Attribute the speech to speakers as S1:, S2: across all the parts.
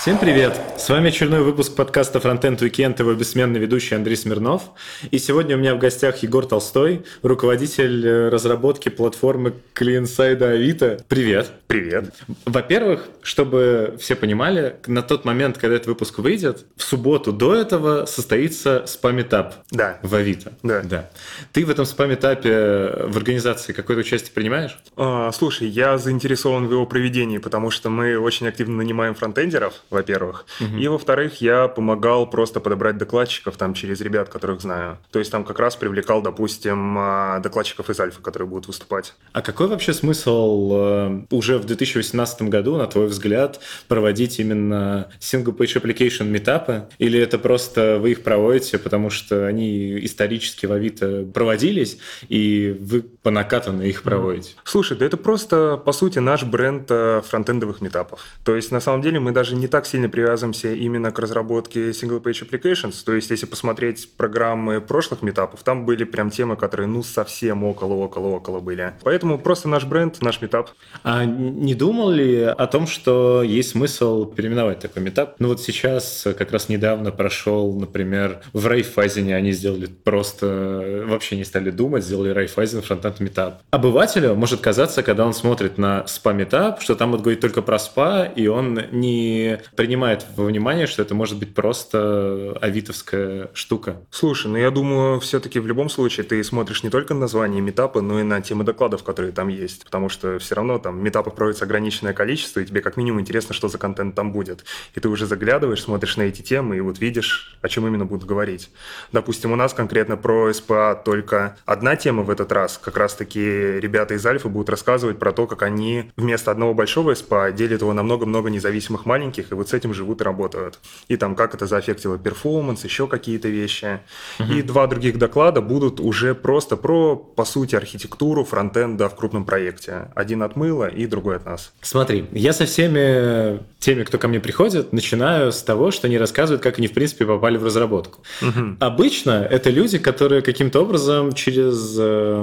S1: Всем привет! С вами очередной выпуск подкаста Frontend Weekend, его бессменный ведущий Андрей Смирнов. И сегодня у меня в гостях Егор Толстой, руководитель э, разработки платформы клиент-сайда Авито. Привет!
S2: Привет!
S1: Во-первых, чтобы все понимали, на тот момент, когда этот выпуск выйдет, в субботу до этого состоится спам-этап
S2: да.
S1: в Авито.
S2: Да.
S1: да. Ты в этом спам-этапе в организации какое-то участие принимаешь?
S2: А, слушай, я заинтересован в его проведении, потому что мы очень активно нанимаем фронтендеров, во-первых. Угу. И, во-вторых, я помогал просто подобрать докладчиков там через ребят, которых знаю. То есть там как раз привлекал, допустим, а, докладчиков из Альфа, которые будут выступать.
S1: А какой вообще смысл э, уже в 2018 году, на твой взгляд, проводить именно single-page application метапы? Или это просто вы их проводите, потому что они исторически в Авито проводились, и вы по накатанной их проводите?
S2: Слушай, да это просто, по сути, наш бренд э, фронтендовых метапов. То есть, на самом деле, мы даже не так так сильно привязываемся именно к разработке single-page applications. То есть, если посмотреть программы прошлых метапов, там были прям темы, которые, ну, совсем около-около-около были. Поэтому просто наш бренд, наш метап.
S1: А не думал ли о том, что есть смысл переименовать такой метап? Ну, вот сейчас как раз недавно прошел, например, в Райфайзене они сделали просто, вообще не стали думать, сделали Райфайзен фронтенд метап. Обывателю может казаться, когда он смотрит на спа метап, что там вот говорить только про спа, и он не принимает во внимание, что это может быть просто авитовская штука.
S2: Слушай, ну я думаю, все-таки в любом случае ты смотришь не только на название метапа, но и на темы докладов, которые там есть, потому что все равно там метапов проводится ограниченное количество, и тебе как минимум интересно, что за контент там будет. И ты уже заглядываешь, смотришь на эти темы, и вот видишь, о чем именно будут говорить. Допустим, у нас конкретно про СПА только одна тема в этот раз. Как раз-таки ребята из Альфа будут рассказывать про то, как они вместо одного большого СПА делят его на много-много независимых маленьких, и вот с этим живут и работают. И там как это заэффектило перформанс, еще какие-то вещи. Угу. И два других доклада будут уже просто про, по сути, архитектуру фронтенда в крупном проекте. Один от мыла и другой от нас.
S1: Смотри, я со всеми теми, кто ко мне приходит, начинаю с того, что они рассказывают, как они, в принципе, попали в разработку. Угу. Обычно это люди, которые каким-то образом через э,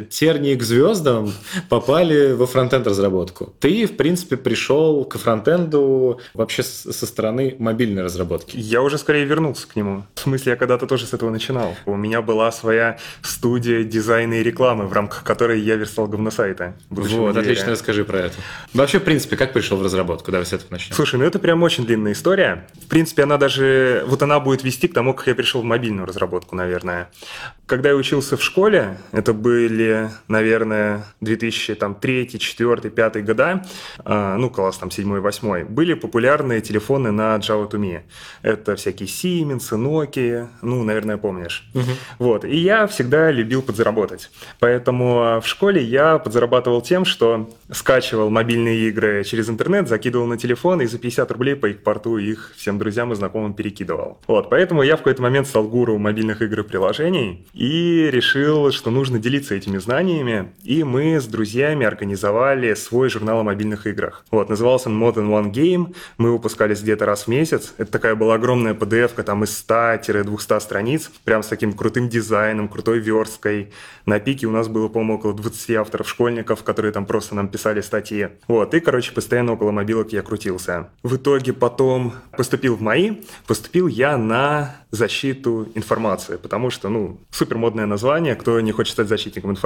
S2: Постель.
S1: тернии к звездам попали во фронтенд разработку. Ты, в принципе, пришел к фронтенду вообще со стороны мобильной разработки?
S2: Я уже скорее вернулся к нему. В смысле, я когда-то тоже с этого начинал. У меня была своя студия дизайна и рекламы, в рамках которой я верстал говносайты.
S1: Вот, отлично расскажи про это. Вообще, в принципе, как пришел в разработку? Давай с этого начнем.
S2: Слушай, ну это прям очень длинная история. В принципе, она даже... Вот она будет вести к тому, как я пришел в мобильную разработку, наверное. Когда я учился в школе, это были, наверное, 2003, 2004, 2005 года, а, ну, класс там 7 8 были популярны популярные телефоны на Java to Me. Это всякие Siemens, Nokia, ну, наверное, помнишь. Угу. Вот. И я всегда любил подзаработать. Поэтому а, в школе я подзарабатывал тем, что скачивал мобильные игры через интернет, закидывал на телефон и за 50 рублей по их порту их всем друзьям и знакомым перекидывал. Вот. Поэтому я в какой-то момент стал гуру мобильных игр и приложений и решил, что нужно делиться этими знаниями. И мы с друзьями организовали свой журнал о мобильных играх. Вот. Назывался он Modern One Game. Мы выпускались где-то раз в месяц. Это такая была огромная PDF-ка там из 100-200 страниц, прям с таким крутым дизайном, крутой версткой. На пике у нас было, по-моему, около 20 авторов-школьников, которые там просто нам писали статьи. Вот, и, короче, постоянно около мобилок я крутился. В итоге потом поступил в МАИ, поступил я на защиту информации, потому что, ну, супер модное название, кто не хочет стать защитником информации.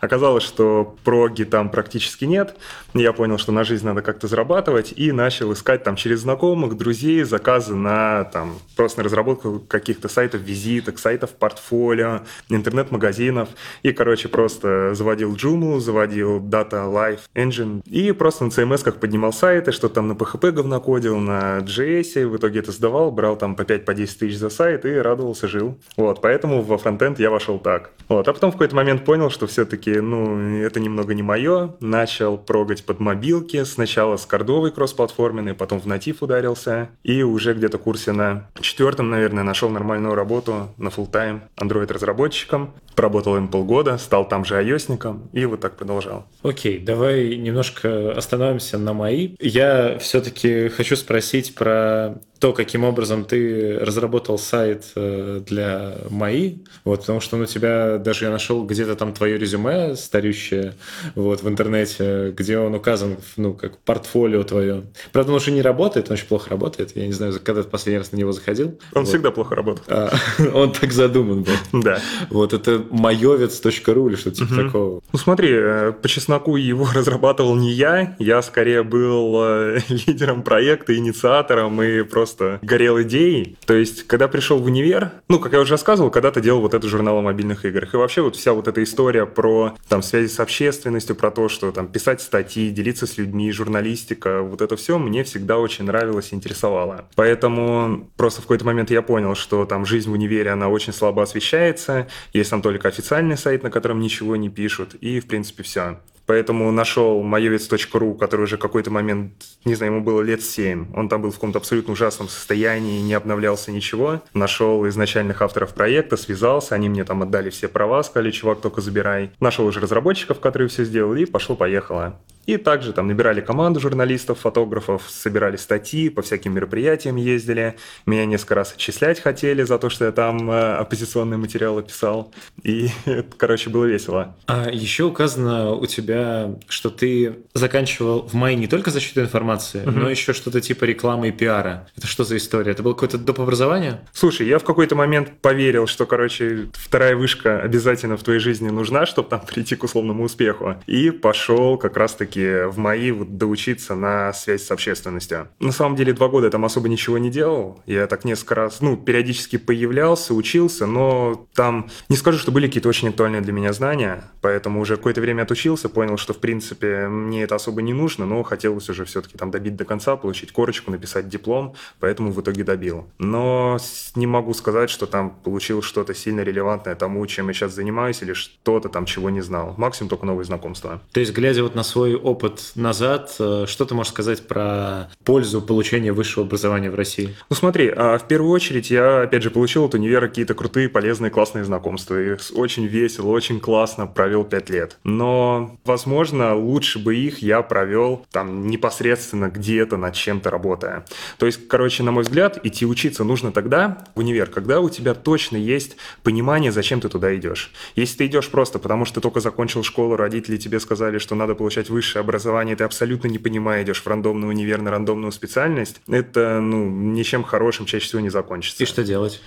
S2: Оказалось, что проги там практически нет. Я понял, что на жизнь надо как-то зарабатывать и начал искать там через знакомых, друзей заказы на там просто на разработку каких-то сайтов визиток, сайтов портфолио, интернет-магазинов. И, короче, просто заводил Joomla, заводил Data Life Engine и просто на CMS как поднимал сайты, что там на PHP говнокодил, на JS, в итоге это сдавал, брал там по 5 по 10 тысяч за сайт и радовался, жил. Вот, поэтому во фронтенд я вошел так. Вот, а потом в какой-то момент понял, что все-таки, ну, это немного не мое. Начал прогать под мобилки, сначала с кордовой кроссплатформенной, потом в натив ударился, и уже где-то курсе на четвертом, наверное, нашел нормальную работу на full тайм Android-разработчиком. Поработал им полгода, стал там же ios и вот так продолжал.
S1: Окей, давай немножко остановимся на мои. Я все-таки хочу спросить про то, каким образом ты разработал сайт э, для МАИ, вот, потому что ну, тебя даже я нашел где-то там твое резюме старющее вот, в интернете, где он указан, ну, как портфолио твое. Правда, он уже не работает работает, он очень плохо работает. Я не знаю, когда ты последний раз на него заходил.
S2: Он
S1: вот.
S2: всегда плохо работает.
S1: А, он так задуман был.
S2: Да.
S1: Вот это майовец.ру или что-то типа
S2: Мгм.
S1: такого.
S2: Ну смотри, э, по чесноку его разрабатывал не я, я скорее был э, лидером проекта, инициатором и просто горел идеей. То есть, когда пришел в универ, ну, как я уже рассказывал, когда-то делал вот это журнал о мобильных играх. И вообще вот вся вот эта история про там связи с общественностью, про то, что там писать статьи, делиться с людьми, журналистика, вот это все мне всегда очень нравилось и интересовало. Поэтому просто в какой-то момент я понял, что там жизнь в универе, она очень слабо освещается, есть там только официальный сайт, на котором ничего не пишут, и, в принципе, все. Поэтому нашел моевец.ру, который уже какой-то момент, не знаю, ему было лет 7. Он там был в каком-то абсолютно ужасном состоянии, не обновлялся ничего. Нашел изначальных авторов проекта, связался, они мне там отдали все права, сказали, чувак, только забирай. Нашел уже разработчиков, которые все сделали, и пошло-поехало. И также там набирали команду журналистов, фотографов, собирали статьи, по всяким мероприятиям ездили. Меня несколько раз отчислять хотели за то, что я там э, оппозиционные материалы писал. И, короче, было весело.
S1: А еще указано у тебя, что ты заканчивал в мае не только защиту информации,
S2: Мгм.
S1: но еще что-то типа рекламы и пиара. Это что за история? Это было какое-то доп. образование?
S2: Слушай, я в какой-то момент поверил, что, короче, вторая вышка обязательно в твоей жизни нужна, чтобы там прийти к условному успеху. И пошел как раз-таки в мои вот доучиться на связь с общественностью. На самом деле, два года я там особо ничего не делал. Я так несколько раз, ну, периодически появлялся, учился, но там не скажу, что были какие-то очень актуальные для меня знания, поэтому уже какое-то время отучился, понял, что, в принципе, мне это особо не нужно, но хотелось уже все-таки там добить до конца, получить корочку, написать диплом, поэтому в итоге добил. Но не могу сказать, что там получил что-то сильно релевантное тому, чем я сейчас занимаюсь, или что-то там, чего не знал. Максимум только новые знакомства.
S1: То есть, глядя вот на свой опыт назад, э, что ты можешь сказать про пользу получения высшего образования в России?
S2: Ну смотри, а в первую очередь я, опять же, получил от универа какие-то крутые, полезные, классные знакомства. И очень весело, очень классно провел пять лет. Но, возможно, лучше бы их я провел там непосредственно где-то над чем-то работая. То есть, короче, на мой взгляд, идти учиться нужно тогда, в универ, когда у тебя точно есть понимание, зачем ты туда идешь. Если ты идешь просто потому, что ты только закончил школу, родители тебе сказали, что надо получать высшее образование, ты абсолютно не понимая, идешь в рандомный универ на рандомную специальность, это, ну, ничем хорошим чаще всего не закончится.
S1: И что делать?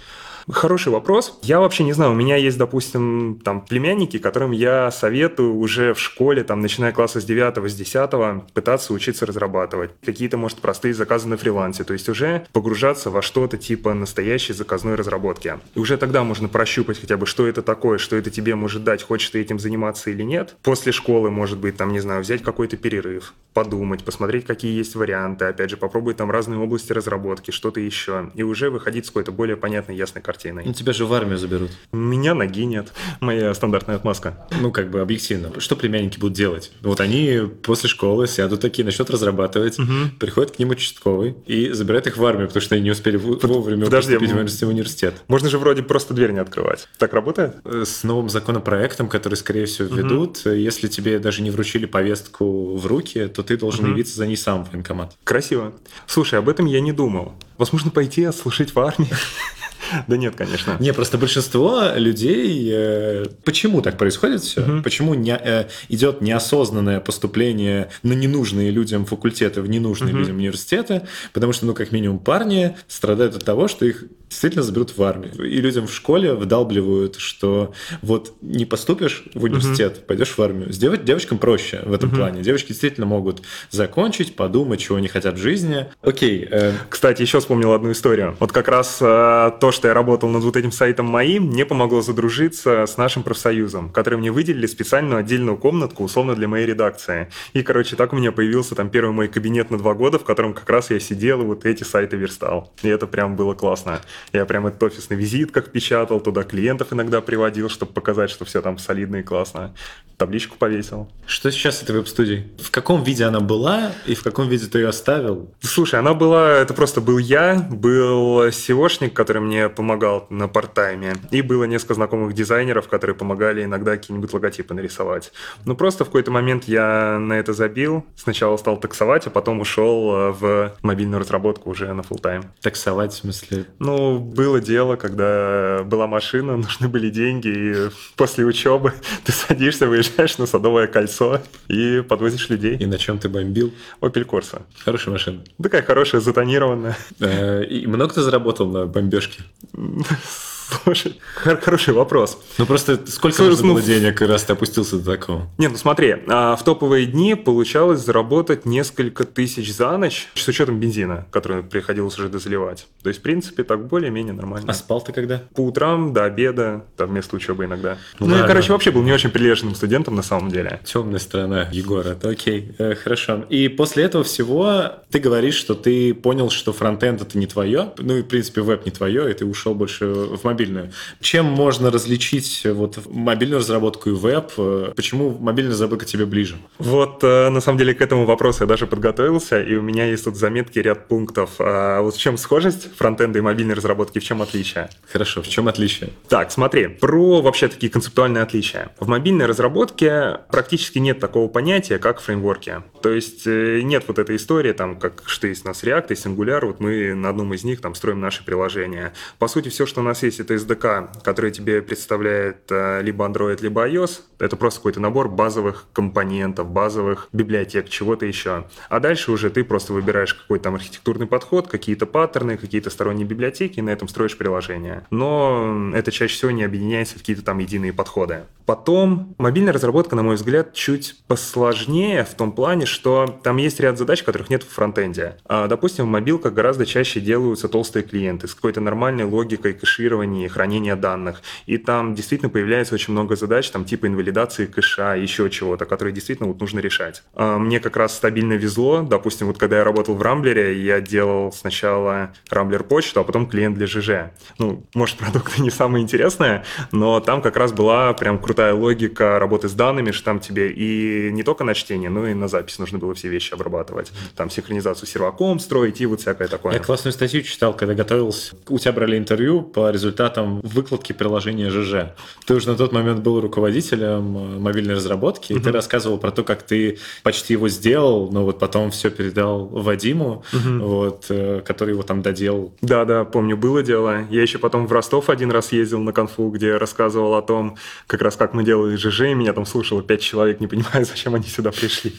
S2: Хороший вопрос. Я вообще не знаю, у меня есть, допустим, там племянники, которым я советую уже в школе, там, начиная класса с 9 с 10 пытаться учиться разрабатывать. Какие-то, может, простые заказы на фрилансе. То есть уже погружаться во что-то типа настоящей заказной разработки. И уже тогда можно прощупать хотя бы, что это такое, что это тебе может дать, хочешь ты этим заниматься или нет. После школы, может быть, там, не знаю, взять какой-то перерыв, подумать, посмотреть, какие есть варианты, опять же, попробовать там разные области разработки, что-то еще. И уже выходить с какой-то более понятной, ясной картиной.
S1: Ну, тебя же в армию заберут.
S2: Меня ноги нет. Моя стандартная отмазка.
S1: Ну, как бы объективно. Что племянники будут делать? Вот они после школы сядут такие, начнут разрабатывать, приходит к ним участковый и забирает их в армию, потому что они не успели вовремя
S2: подожди,
S1: поступить в университет.
S2: Можно же вроде просто дверь не открывать. Так работает?
S1: Э, С новым законопроектом, который, скорее всего, введут, э, если тебе даже не вручили повестку в руки, то ты должен
S2: Мгм.
S1: явиться за ней сам в военкомат.
S2: Красиво. Слушай, об этом я не думал. Возможно, пойти отслужить в армии? Да нет, конечно.
S1: Не, просто большинство людей... э, почему так происходит все? Почему не, э, идет неосознанное поступление на ненужные людям факультеты в ненужные людям университеты? Потому что, ну, как минимум, парни страдают от того, что их действительно заберут в армию. И людям в школе вдалбливают, что вот не поступишь в университет, пойдешь в армию. С дев- девочкам проще в этом плане. Девочки действительно могут закончить, подумать, чего они хотят в жизни. Окей, э,
S2: Кстати, еще вспомнил одну историю. Вот как раз э, то, что я работал над вот этим сайтом моим, мне помогло задружиться с нашим профсоюзом, который мне выделили специальную отдельную комнатку, условно, для моей редакции. И, короче, так у меня появился там первый мой кабинет на два года, в котором как раз я сидел и вот эти сайты верстал. И это прям было классно. Я прям этот офис на визитках печатал, туда клиентов иногда приводил, чтобы показать, что все там солидно и классно. Табличку повесил.
S1: что сейчас с этой веб-студией? В каком виде она была и в каком виде ты ее оставил?
S2: Слушай, она была, это просто был я, был SEOшник, который мне мне помогал на парт-тайме. И было несколько знакомых дизайнеров, которые помогали иногда какие-нибудь логотипы нарисовать. Ну, просто в какой-то момент я на это забил. Сначала стал таксовать, а потом ушел э, в мобильную разработку уже на full тайм
S1: Таксовать, в смысле?
S2: Ну, было дело, когда была машина, нужны были деньги, и после учебы ты садишься, выезжаешь на Садовое кольцо и подвозишь людей.
S1: И на чем ты бомбил?
S2: Opel Corsa.
S1: Хорошая машина.
S2: Такая хорошая, затонированная.
S1: Э, и много ты заработал на бомбежке? Mm.
S2: Слушай, хороший вопрос.
S1: Ну просто сколько
S2: Слушай,
S1: нужно
S2: ну,
S1: было денег, раз ты опустился до такого?
S2: Не, ну смотри, а, в топовые дни получалось заработать несколько тысяч за ночь с учетом бензина, который приходилось уже дозаливать. То есть, в принципе, так более-менее нормально.
S1: А спал ты когда?
S2: По утрам до обеда, там вместо учебы иногда.
S1: Ну
S2: Ну, я,
S1: ладно.
S2: короче, вообще был не очень прилежным студентом на самом деле.
S1: Темная сторона Егора. Да, Окей, э, хорошо. И после этого всего ты говоришь, что ты понял, что фронтенд это не твое, ну и, в принципе, веб не твое, и ты ушел больше в мобильную. Чем можно различить э, вот мобильную разработку и веб? Э, Почему мобильная разработка тебе ближе?
S2: Вот, э, на самом деле, к этому вопросу я даже подготовился, и у меня есть тут заметки, ряд пунктов. А Вот в чем схожесть фронтенда и мобильной разработки, в чем отличие?
S1: Хорошо, в чем отличие?
S2: Так, смотри, про вообще такие концептуальные отличия. В мобильной разработке практически нет такого понятия, как фреймворки. То есть нет вот этой истории, там, как что есть у нас React и Angular, вот мы на одном из них там строим наши приложения. По сути, все, что у нас есть, это SDK, который тебе представляет э, либо Android, либо iOS. Это просто какой-то набор базовых компонентов, базовых библиотек, чего-то еще. А дальше уже ты просто выбираешь какой-то там архитектурный подход, какие-то паттерны, какие-то сторонние библиотеки, и на этом строишь приложение. Но это чаще всего не объединяется в какие-то там единые подходы. Потом мобильная разработка, на мой взгляд, чуть посложнее в том плане, что там есть ряд задач, которых нет в фронтенде. А, допустим, в мобилках гораздо чаще делаются толстые клиенты с какой-то нормальной логикой кэширования и хранения данных. И там действительно появляется очень много задач, там типа инвалидации кэша, еще чего-то, которые действительно вот нужно решать. А, Мне как раз стабильно везло. Допустим, вот когда я работал в Рамблере, я делал сначала Рамблер почту, а потом клиент для ЖЖ. Ну, может, продукты не самые интересные, но там как раз была прям крутая логика работы с данными, что там тебе и не только на чтение, но и на запись нужно было все вещи обрабатывать. Там синхронизацию с серваком строить и вот всякое такое.
S1: Я классную статью читал, когда готовился. У тебя брали интервью по результатам выкладки приложения ЖЖ. Ты уже на тот момент был руководителем э, мобильной разработки, и ты рассказывал про то, как ты почти его сделал, но вот потом все передал Вадиму, вот, э, который его там доделал.
S2: Да, да, помню, было дело. Я еще потом в Ростов один раз ездил на конфу, где рассказывал о том, как раз как мы делали ЖЖ, и меня там слушало пять человек, не понимаю, зачем они сюда пришли.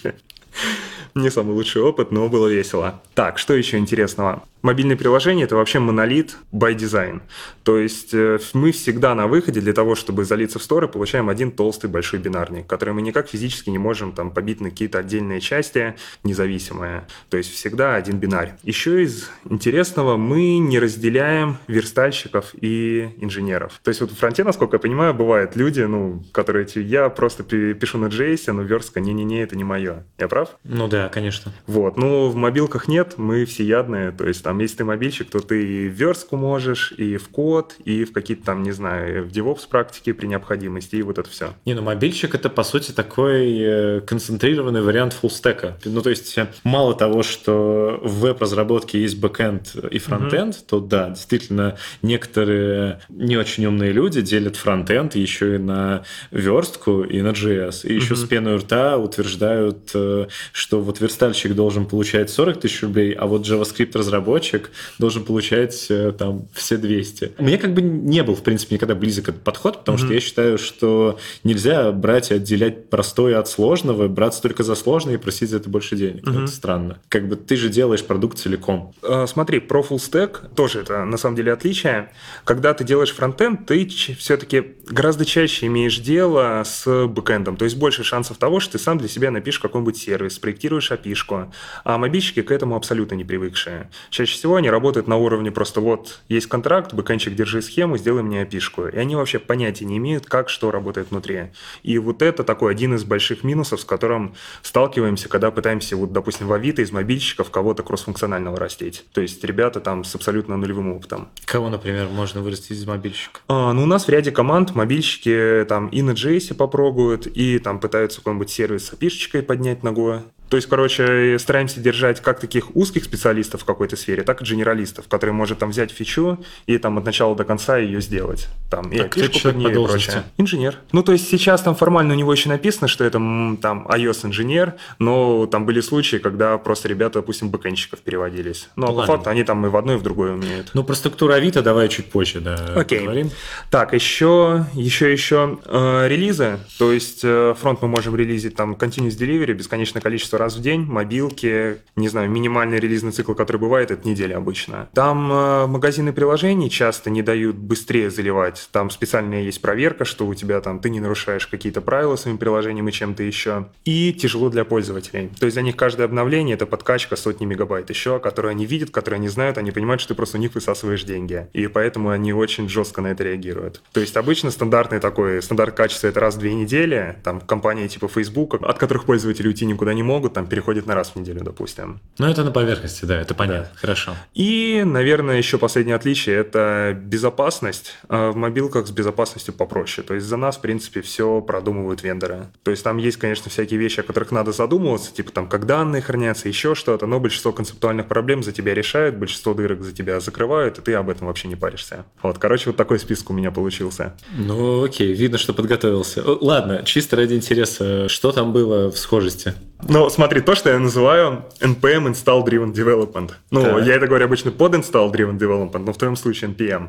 S2: Не самый лучший опыт, но было весело. Так, что еще интересного? Мобильное приложение – это вообще монолит by design. То есть э, мы всегда на выходе для того, чтобы залиться в сторы, получаем один толстый большой бинарник, который мы никак физически не можем там побить на какие-то отдельные части независимые. То есть всегда один бинарь. Еще из интересного мы не разделяем верстальщиков и инженеров. То есть вот в фронте, насколько я понимаю, бывают люди, ну, которые я просто пи- пишу на JS, но верстка, не-не-не, это не мое. Я прав?
S1: Ну да, конечно.
S2: Вот, ну в мобилках нет, мы всеядные, то есть там, если ты мобильщик, то ты и в верстку можешь, и в код, и в какие-то там, не знаю, в DevOps практике при необходимости, и вот это все.
S1: Не, ну мобильщик это по сути такой э, концентрированный вариант фуллстека. Ну то есть э, мало того, что в веб-разработке есть бэкэнд и фронтенд, то да, действительно некоторые не очень умные люди делят фронтенд еще и на верстку и на JS. И еще с пеной рта утверждают, э, что вот верстальщик должен получать 40 тысяч рублей, а вот JavaScript-разработчик должен получать э, там все 200. Мне как бы не был, в принципе, никогда близок этот подход, потому что я считаю, что нельзя брать и отделять простое от сложного, браться только за сложное и просить за это больше денег. Ну, Это странно. Как бы ты же делаешь продукт целиком.
S2: Э, Смотри, про full stack тоже это на самом деле отличие. Когда ты делаешь фронтенд, ты все-таки гораздо чаще имеешь дело с бэкэндом. То есть больше шансов того, что ты сам для себя напишешь какой-нибудь сервис, спроектируешь опишку. А мобильщики к этому абсолютно не привыкшие. Чаще всего они работают на уровне просто вот есть контракт, бэкэндчик, держи схему, сделай мне опишку. И они вообще понятия не имеют, как что работает внутри. И вот это такой один из больших минусов, с которым сталкиваемся, когда пытаемся, вот, допустим, в Авито из мобильщиков кого-то кроссфункционального растить. То есть ребята там с абсолютно нулевым опытом.
S1: Кого, например, можно вырастить из мобильщика?
S2: А, ну, у нас в ряде команд мобильщики там и на JS попробуют, и там пытаются какой-нибудь сервис с опишечкой поднять ногой. То есть, короче, стараемся держать как таких узких специалистов в какой-то сфере, так и генералистов, которые может там взять фичу и там от начала до конца ее сделать. Там, и
S1: Так, кто человек по
S2: и прочее. Инженер. Ну, то есть сейчас там формально у него еще написано, что это там iOS-инженер, но там были случаи, когда просто ребята, допустим, бэкэнщиков переводились. Но
S1: Ладно.
S2: по факту они там и в одно, и в другое умеют.
S1: Ну, про структуру Авито давай чуть позже, да,
S2: Окей.
S1: поговорим.
S2: Так, еще, еще, еще э, релизы. То есть э, фронт мы можем релизить там continuous delivery, бесконечное количество раз в день, мобилки, не знаю, минимальный релизный цикл, который бывает, это неделя обычно. Там э, магазины приложений часто не дают быстрее заливать. Там специальная есть проверка, что у тебя там ты не нарушаешь какие-то правила своим приложением и чем-то еще. И тяжело для пользователей. То есть для них каждое обновление это подкачка сотни мегабайт еще, которые они видят, которые они знают, они понимают, что ты просто у них высасываешь деньги. И поэтому они очень жестко на это реагируют. То есть обычно стандартный такой, стандарт качества это раз в две недели. Там компании типа Facebook, от которых пользователи уйти никуда не могут, там переходят на раз в неделю, допустим.
S1: Ну, это на поверхности, да, это понятно. Хорошо.
S2: И, наверное, еще последнее отличие – это безопасность. А В мобилках с безопасностью попроще. То есть за нас, в принципе, все продумывают вендоры. То есть там есть, конечно, всякие вещи, о которых надо задумываться, типа там, как данные хранятся, еще что-то, но большинство концептуальных проблем за тебя решают, большинство дырок за тебя закрывают, и ты об этом вообще не паришься. Вот, короче, вот такой список у меня получился.
S1: Ну, окей, видно, что подготовился. Ладно, чисто ради интереса, что там было в схожести?
S2: Ну, смотри, то, что я называю NPM Install Driven Development. Ну,
S1: Так.
S2: я это говорю обычно под Install Driven Development, но в твоем случае NPM.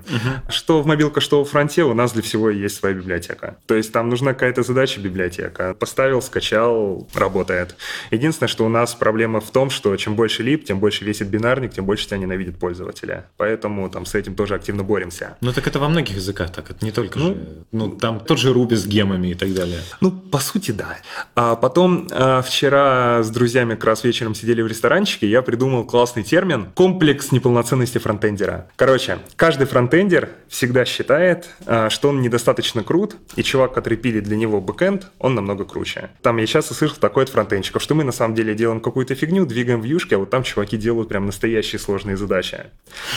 S2: Что в мобилках, что в фронте, у нас для всего есть своя библиотека. То есть там нужна какая-то задача библиотека. Поставил, скачал, работает. Единственное, что у нас проблема в том, что чем больше лип, тем больше весит бинарник, тем больше тебя ненавидят пользователи. Поэтому там с этим тоже активно боремся.
S1: Ну, так это во многих языках так, это не только
S2: Ну,
S1: же. Ну, там тот же Руби с гемами и так далее.
S2: Ну, по сути, да. А потом а, вчера с друзьями как раз вечером сидели в ресторанчике, я придумал классный термин «комплекс неполноценности фронтендера». Короче, каждый фронтендер всегда считает, а, что он недостаточно крут, и чувак, который пилит для него backend, он намного круче. Там я часто слышал такое от фронтенщиков, что мы на самом деле делаем какую-то фигню, двигаем вьюшки, а вот там чуваки делают прям настоящие сложные задачи.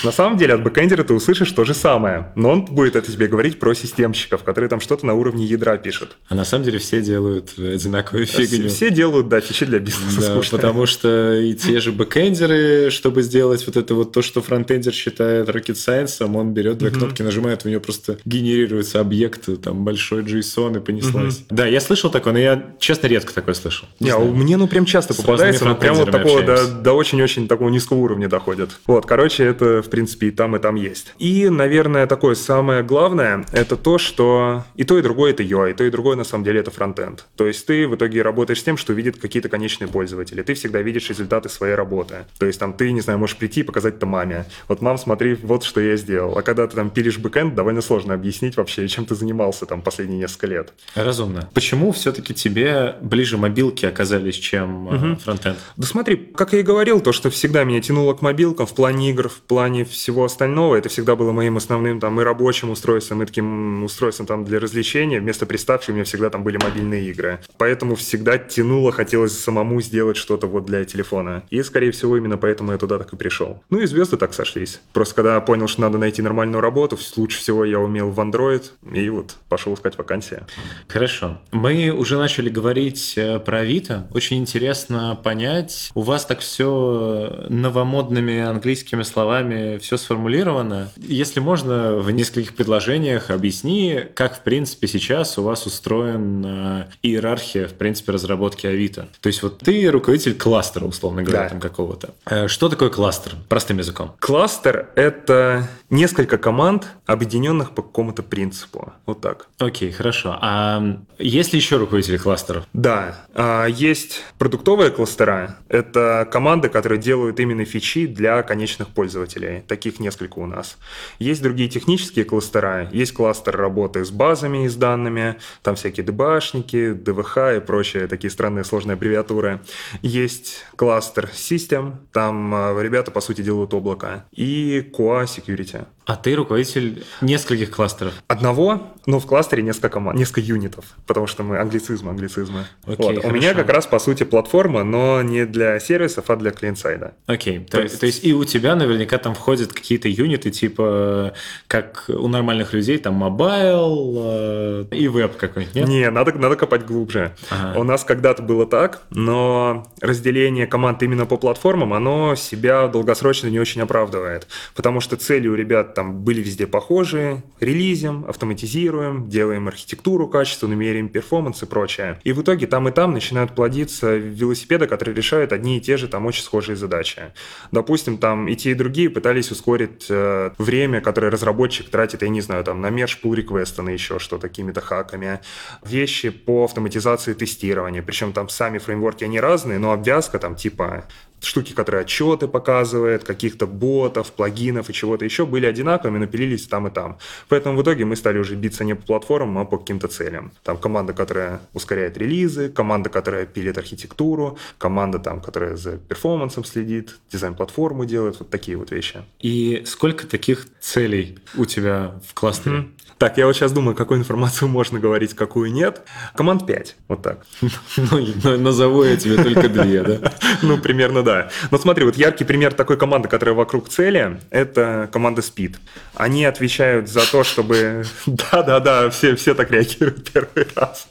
S2: На самом деле от бэкэндера ты услышишь то же самое, но он будет это тебе говорить про системщиков, которые там что-то на уровне ядра пишут.
S1: А на самом деле все делают одинаковую фигню.
S2: Все делают, да, фичи для бизнеса
S1: Да,
S2: скучные.
S1: потому что и те же бэкэндеры, чтобы сделать вот это вот то, что фронтендер считает rocket science, он берет две кнопки, нажимает, у него просто генерируется объект, там большой JSON и понеслась. Да, я слышал такое, но я, честно, редко такое слышал. Не
S2: Не, а мне ну прям часто попадается, но прям вот такого до, до очень-очень такого низкого уровня доходит. Вот, короче, это в принципе и там, и там есть. И, наверное, такое самое главное, это то, что и то, и другое это UI, и то, и другое на самом деле это frontend. То есть ты в итоге работаешь с тем, что видят какие-то конечные пользователи. Ты всегда видишь результаты своей работы. То есть там ты, не знаю, можешь прийти и показать это маме. Вот, мам, смотри, вот что я сделал. А когда ты там пилишь backend, довольно сложно объяснить вообще, чем ты занимался там последние несколько лет.
S1: Разумно. Почему все-таки тебе ближе мобилки оказались, чем э, фронтенд?
S2: Да смотри, как я и говорил, то, что всегда меня тянуло к мобилкам в плане игр, в плане всего остального, это всегда было моим основным там и рабочим устройством, и таким устройством там для развлечения. Вместо приставки у меня всегда там были мобильные игры. Поэтому всегда тянуло, хотелось самому сделать что-то вот для телефона. И, скорее всего, именно поэтому я туда так и пришел. Ну и звезды так сошлись. Просто когда понял, что надо найти нормальную работу, лучше всего я умел в Android, и вот пошел искать вакансии.
S1: Хорошо. Мы уже начали говорить э, про Авито. Очень интересно понять, у вас так все новомодными английскими словами все сформулировано. Если можно, в нескольких предложениях объясни, как, в принципе, сейчас у вас устроена иерархия, в принципе, разработки Авито. То есть вот ты руководитель кластера, условно говоря,
S2: Да.
S1: там какого-то. Э, Что такое кластер? Простым языком.
S2: Кластер — это несколько команд, объединенных по какому-то принципу. Вот так.
S1: Окей, хорошо. А есть ли еще руководители кластеров?
S2: Да, а, есть продуктовые кластера. Это команды, которые делают именно фичи для конечных пользователей. Таких несколько у нас. Есть другие технические кластера. Есть кластер работы с базами и с данными. Там всякие DBAшники, DVH и прочие такие странные сложные аббревиатуры. Есть кластер System. Там а, ребята, по сути, делают облако. И QA Security.
S1: А ты руководитель нескольких кластеров?
S2: Одного, но в кластере несколько команд, несколько юнитов, потому что мы англицизмы, англицизмы.
S1: Окей,
S2: вот. У меня как раз, по сути, платформа, но не для сервисов, а для клиент-сайда.
S1: Окей, то, то, есть... то есть и у тебя наверняка там входят какие-то юниты, типа как у нормальных людей, там mobile э, и веб какой-нибудь, нет?
S2: Не, надо, надо копать глубже. Ага. У нас когда-то было так, но разделение команд именно по платформам, оно себя долгосрочно не очень оправдывает, потому что цели у ребят там были везде похожие, релизим, автоматизируем, делаем архитектуру качественно, меряем performance и прочее. И в итоге там и там начинают плодиться велосипеды, которые решают одни и те же там очень схожие задачи. Допустим, там и те, и другие пытались ускорить э, время, которое разработчик тратит, я не знаю, там на мерж pull реквеста, на еще что такими-то хаками. Вещи по автоматизации тестирования. Причем там сами фреймворки, они разные, но обвязка там типа штуки, которые отчеты показывают, каких-то ботов, плагинов и чего-то еще были одинаковыми, но пилились там и там. Поэтому в итоге мы стали уже биться не по платформам, а по каким-то целям. Там команда, которая ускоряет релизы, команда, которая пилит архитектуру, команда, там, которая за перформансом следит, дизайн-платформу делает, вот такие вот вещи.
S1: И сколько таких целей у тебя в кластере? Mm-hmm.
S2: Так, я вот сейчас думаю, какую информацию можно говорить, какую нет. Команд 5, вот так.
S1: Ну, назову я тебе только две, да?
S2: Ну, примерно да. Но смотри, вот яркий пример такой команды, которая вокруг цели, это команда Speed. Они отвечают за то, чтобы... Да-да-да, все, все так реагируют первый раз.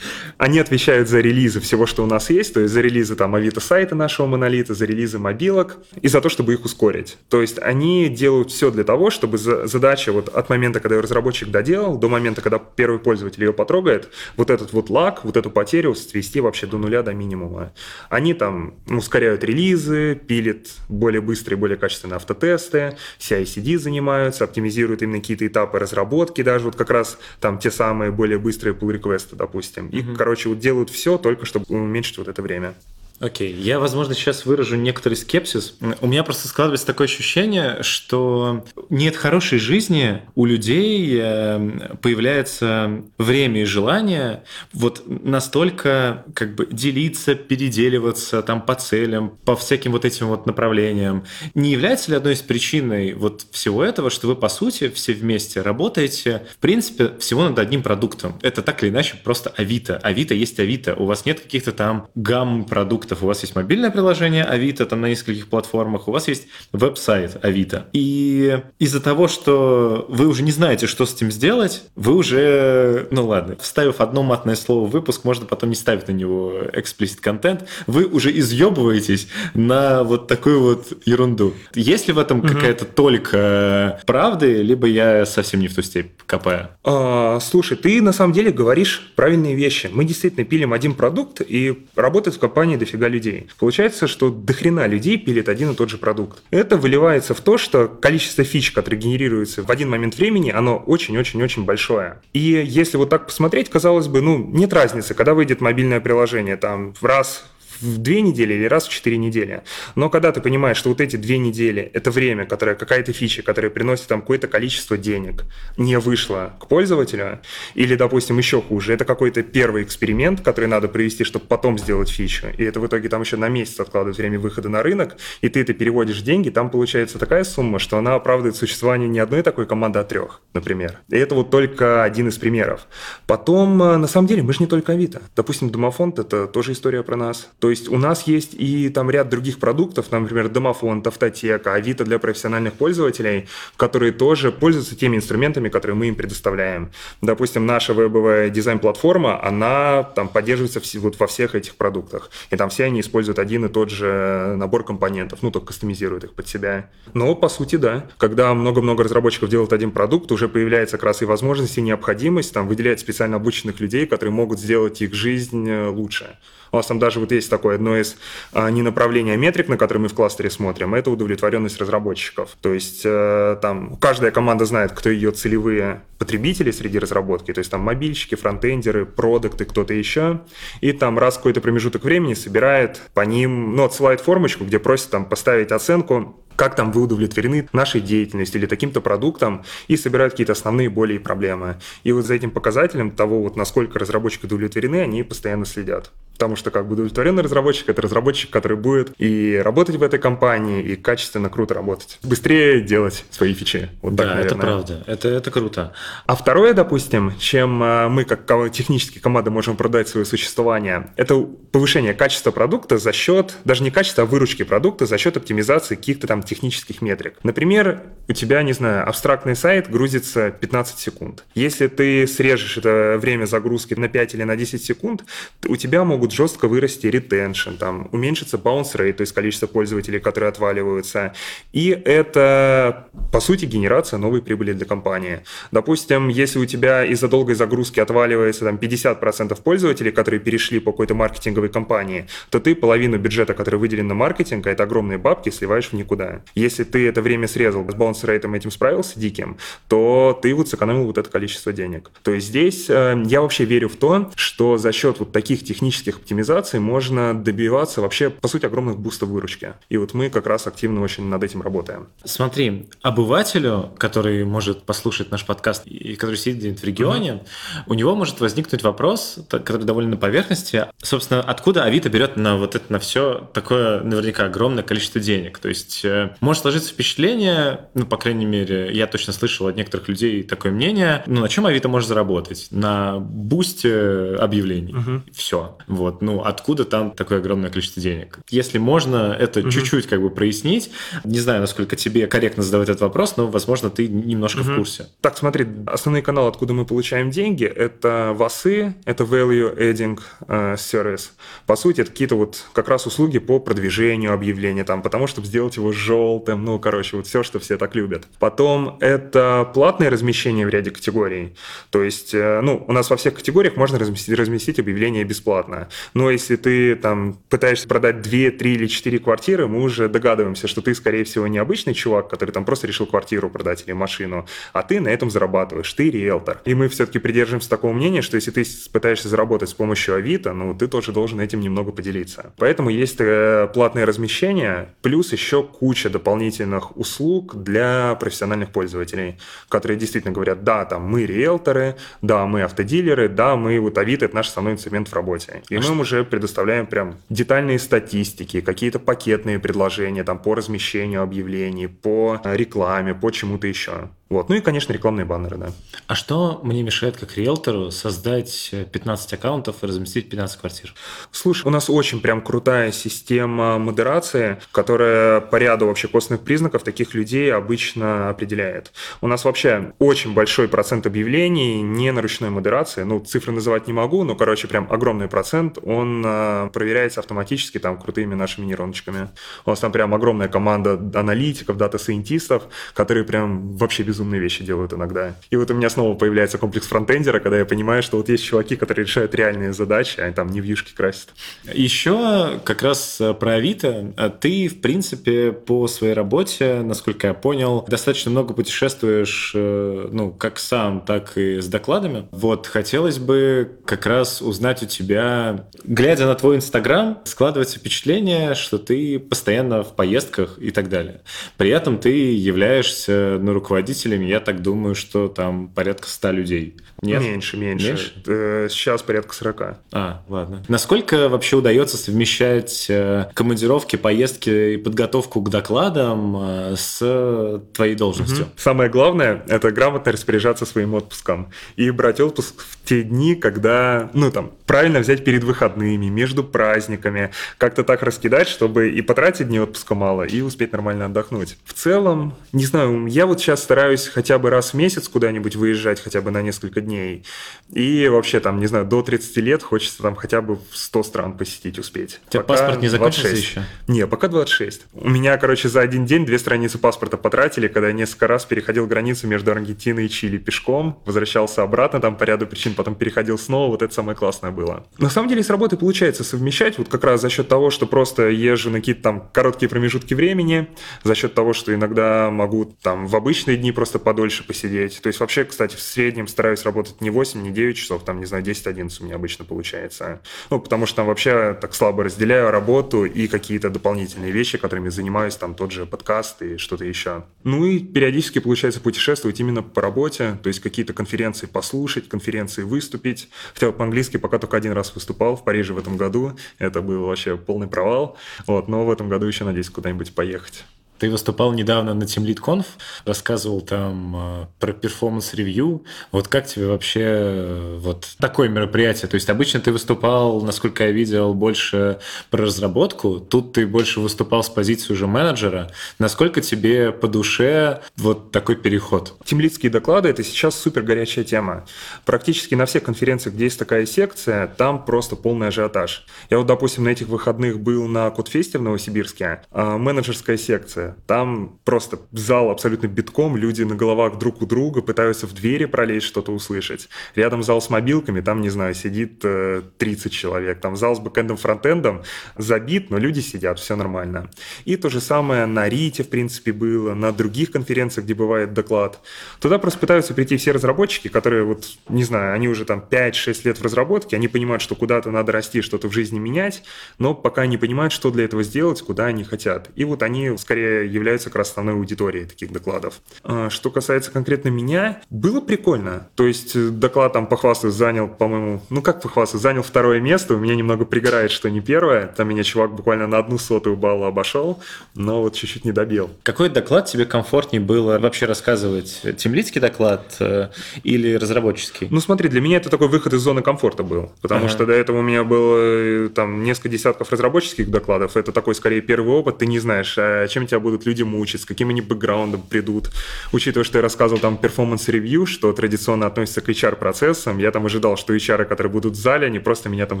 S2: Они отвечают за релизы всего, что у нас есть, то есть за релизы там Авито сайта нашего монолита, за релизы мобилок и за то, чтобы их ускорить. То есть они делают все для того, чтобы задача вот от момента, когда ее разработчик доделал, до момента, когда первый пользователь ее потрогает, вот этот вот лаг, вот эту потерю свести вообще до нуля, до минимума. Они там ускоряют релизы, пилят более быстрые, более качественные автотесты, CI-CD занимаются, оптимизируют именно какие-то этапы разработки, даже вот как раз там те самые более быстрые pull-реквесты, допустим. И, mm-hmm короче, вот делают все только, чтобы уменьшить вот это время.
S1: Окей, okay. я, возможно, сейчас выражу некоторый скепсис. У меня просто складывается такое ощущение, что нет хорошей жизни, у людей э, появляется время и желание вот настолько как бы делиться, переделиваться там по целям, по всяким вот этим вот направлениям. Не является ли одной из причин вот всего этого, что вы, по сути, все вместе работаете, в принципе, всего над одним продуктом? Это так или иначе просто Авито. Авито есть Авито. У вас нет каких-то там гамм продуктов, продуктов. У вас есть мобильное приложение Авито там на нескольких платформах, у вас есть веб-сайт Авито. И из-за того, что вы уже не знаете, что с этим сделать, вы уже, ну ладно, вставив одно матное слово в выпуск, можно потом не ставить на него explicit контент, вы уже изъебываетесь на вот такую вот ерунду. Есть ли в этом угу. какая-то только правды, либо я совсем не в ту степь копаю?
S2: А, слушай, ты на самом деле говоришь правильные вещи. Мы действительно пилим один продукт, и работает в компании дофига дофига людей. Получается, что дохрена людей пилит один и тот же продукт. Это выливается в то, что количество фич, которые генерируются в один момент времени, оно очень-очень-очень большое. И если вот так посмотреть, казалось бы, ну, нет разницы, когда выйдет мобильное приложение, там, раз в две недели или раз в четыре недели. Но когда ты понимаешь, что вот эти две недели – это время, которое какая-то фича, которая приносит там какое-то количество денег, не вышла к пользователю, или, допустим, еще хуже, это какой-то первый эксперимент, который надо провести, чтобы потом сделать фичу, и это в итоге там еще на месяц откладывает время выхода на рынок, и ты это переводишь в деньги, там получается такая сумма, что она оправдывает существование не одной такой команды, а трех, например. И это вот только один из примеров. Потом, э, на самом деле, мы же не только Авито. Допустим, Домофонд – это тоже история про нас. То есть у нас есть и там ряд других продуктов, например, домофон, автотека, Авито для профессиональных пользователей, которые тоже пользуются теми инструментами, которые мы им предоставляем. Допустим, наша вебовая дизайн-платформа, она там поддерживается вот во всех этих продуктах. И там все они используют один и тот же набор компонентов, ну, только кастомизируют их под себя. Но, по сути, да. Когда много-много разработчиков делают один продукт, уже появляется как раз и возможность, и необходимость там выделять специально обученных людей, которые могут сделать их жизнь э, лучше. У нас там даже вот есть такое одно из а, не направления а метрик, на которые мы в кластере смотрим, это удовлетворенность разработчиков. То есть э, там каждая команда знает, кто ее целевые потребители среди разработки, то есть там мобильщики, фронтендеры, продукты, кто-то еще. И там раз какой-то промежуток времени собирает по ним, ну, отсылает формочку, где просит там поставить оценку как там вы удовлетворены нашей деятельностью или таким-то продуктом, и собирают какие-то основные боли и проблемы. И вот за этим показателем того, вот насколько разработчики удовлетворены, они постоянно следят. Потому что как бы удовлетворенный разработчик — это разработчик, который будет и работать в этой компании, и качественно круто работать. Быстрее делать свои фичи.
S1: Вот да, так, это правда. Это, это круто.
S2: А второе, допустим, чем а, мы как технические команды можем продать свое существование, это повышение качества продукта за счет, даже не качества, а выручки продукта за счет оптимизации каких-то там технических метрик. Например, у тебя, не знаю, абстрактный сайт грузится 15 секунд. Если ты срежешь это время загрузки на 5 или на 10 секунд, у тебя могут жестко вырасти ретеншн, там, уменьшится bounce rate, то есть количество пользователей, которые отваливаются. И это, по сути, генерация новой прибыли для компании. Допустим, если у тебя из-за долгой загрузки отваливается там 50% пользователей, которые перешли по какой-то маркетинговой компании, то ты половину бюджета, который выделен на маркетинг, а это огромные бабки, сливаешь в никуда. Если ты это время срезал, с bounce рейтом этим справился диким, то ты вот сэкономил вот это количество денег. То есть здесь э, я вообще верю в то, что за счет вот таких технических оптимизаций можно добиваться вообще, по сути, огромных бустов выручки. И вот мы как раз активно очень над этим работаем.
S1: Смотри, обывателю, который может послушать наш подкаст и который сидит в регионе, угу. у него может возникнуть вопрос, который довольно на поверхности. Собственно, откуда Авито берет на вот это на все такое наверняка огромное количество денег? То есть э, может сложиться впечатление, ну, по крайней мере, я точно слышал от некоторых людей такое мнение, ну, на чем Авито может заработать? На бусте объявлений. Угу. Все. Вот. Ну, откуда там такое огромное количество денег? Если можно это угу. чуть-чуть как бы прояснить, не знаю, насколько тебе корректно задавать этот вопрос, но, возможно, ты немножко угу. в курсе.
S2: Так, смотри, основной канал, откуда мы получаем деньги, это ВАСы, это Value Adding э, Service. По сути, это какие-то вот как раз услуги по продвижению объявления, там, потому чтобы сделать его желтым, ну, короче, вот все, что все так любят. Потом это платное размещение в ряде категорий. То есть, э, ну, у нас во всех категориях можно разместить, разместить объявление бесплатно. Но если ты там пытаешься продать 2, 3 или 4 квартиры, мы уже догадываемся, что ты, скорее всего, не обычный чувак, который там просто решил квартиру продать или машину, а ты на этом зарабатываешь, ты риэлтор. И мы все-таки придерживаемся такого мнения, что если ты пытаешься заработать с помощью Авито, ну, ты тоже должен этим немного поделиться. Поэтому есть э, платное размещение, плюс еще куча дополнительных услуг для профессиональных пользователей, которые действительно говорят, да, там мы риэлторы, да, мы автодилеры, да, мы вот Авито – это наш основной инструмент в работе. И а мы что? им уже предоставляем прям детальные статистики, какие-то пакетные предложения там по размещению объявлений, по рекламе, по чему-то еще. Вот. Ну и, конечно, рекламные баннеры, да.
S1: А что мне мешает как риэлтору создать 15 аккаунтов и разместить 15 квартир?
S2: Слушай, у нас очень прям крутая система модерации, которая по ряду вообще костных признаков таких людей обычно определяет. У нас вообще очень большой процент объявлений не на ручной модерации. Ну, цифры называть не могу, но, короче, прям огромный процент. Он а, проверяется автоматически там крутыми нашими нейроночками. У нас там прям огромная команда аналитиков, дата-сайентистов, которые прям вообще без безумные вещи делают иногда. И вот у меня снова появляется комплекс фронтендера, когда я понимаю, что вот есть чуваки, которые решают реальные задачи, а там не вьюшки красят.
S1: Еще как раз э, про Авито. А ты, в принципе, по своей работе, насколько я понял, достаточно много путешествуешь, э, ну, как сам, так и с докладами. Вот, хотелось бы как раз узнать у тебя, глядя на твой Инстаграм, складывается впечатление, что ты постоянно в поездках и так далее. При этом ты являешься ну, руководителем слушателями, я так думаю, что там порядка 100 людей.
S2: Нет? Меньше, меньше. меньше? Э, сейчас порядка 40.
S1: А, ладно. Насколько вообще удается совмещать э, командировки, поездки и подготовку к докладам э, с твоей должностью? Угу.
S2: Самое главное – это грамотно распоряжаться своим отпуском и брать отпуск в те дни, когда, ну там, правильно взять перед выходными, между праздниками, как-то так раскидать, чтобы и потратить дни отпуска мало, и успеть нормально отдохнуть. В целом, не знаю, я вот сейчас стараюсь хотя бы раз в месяц куда-нибудь выезжать, хотя бы на несколько дней. И вообще там, не знаю, до 30 лет хочется там хотя бы в 100 стран посетить успеть.
S1: У тебя пока паспорт не закончился 26. еще?
S2: Не, пока 26. У меня, короче, за один день две страницы паспорта потратили, когда я несколько раз переходил границу между Аргентиной и Чили пешком, возвращался обратно там по ряду причин, потом переходил снова, вот это самое классное было. На самом деле с работой получается совмещать, вот как раз за счет того, что просто езжу на какие-то там короткие промежутки времени, за счет того, что иногда могу там в обычные дни просто просто подольше посидеть. То есть вообще, кстати, в среднем стараюсь работать не 8, не 9 часов, там, не знаю, 10-11 у меня обычно получается. Ну, потому что там вообще так слабо разделяю работу и какие-то дополнительные вещи, которыми занимаюсь, там тот же подкаст и что-то еще. Ну и периодически получается путешествовать именно по работе, то есть какие-то конференции послушать, конференции выступить. Хотя вот по-английски пока только один раз выступал в Париже в этом году. Это был вообще полный провал. Вот, но в этом году еще надеюсь куда-нибудь поехать.
S1: Ты выступал недавно на Team Lead Conf, рассказывал там э, про performance review. Вот как тебе вообще э, вот такое мероприятие? То есть обычно ты выступал, насколько я видел, больше про разработку, тут ты больше выступал с позиции уже менеджера. Насколько тебе по душе вот такой переход?
S2: Тимлидские доклады – это сейчас супер горячая тема. Практически на всех конференциях, где есть такая секция, там просто полный ажиотаж. Я вот, допустим, на этих выходных был на CodeFest е в Новосибирске, а менеджерская секция там просто зал абсолютно битком, люди на головах друг у друга пытаются в двери пролезть, что-то услышать. Рядом зал с мобилками, там, не знаю, сидит 30 э, человек. Там зал с бэкэндом, фронтендом забит, но люди сидят, все нормально. И то же самое на Рите, в принципе, было, на других конференциях, где бывает доклад. Туда просто пытаются прийти все разработчики, которые, вот, не знаю, они уже там 5-6 лет в разработке, они понимают, что куда-то надо расти, что-то в жизни менять, но пока не понимают, что для этого сделать, куда они хотят. И вот они скорее являются как раз основной аудиторией таких докладов. А, что касается конкретно меня, было прикольно. То есть э, доклад там похвастаюсь занял, по-моему, ну как похвастаюсь, занял второе место. У меня немного пригорает, что не первое. Там меня чувак буквально на одну сотую балла обошел, но вот чуть-чуть не добил.
S1: Какой доклад тебе комфортнее было вообще рассказывать? Тимлидский доклад э, или разработческий?
S2: Ну смотри, для меня это такой выход из зоны комфорта был, потому ага. что до этого у меня было э, там несколько десятков разработческих докладов. Это такой скорее первый опыт, ты не знаешь, а чем тебя будут люди мучить, с каким они бэкграундом придут. Учитывая, что я рассказывал там performance review, что традиционно относится к HR-процессам, я там ожидал, что HR, которые будут в зале, они просто меня там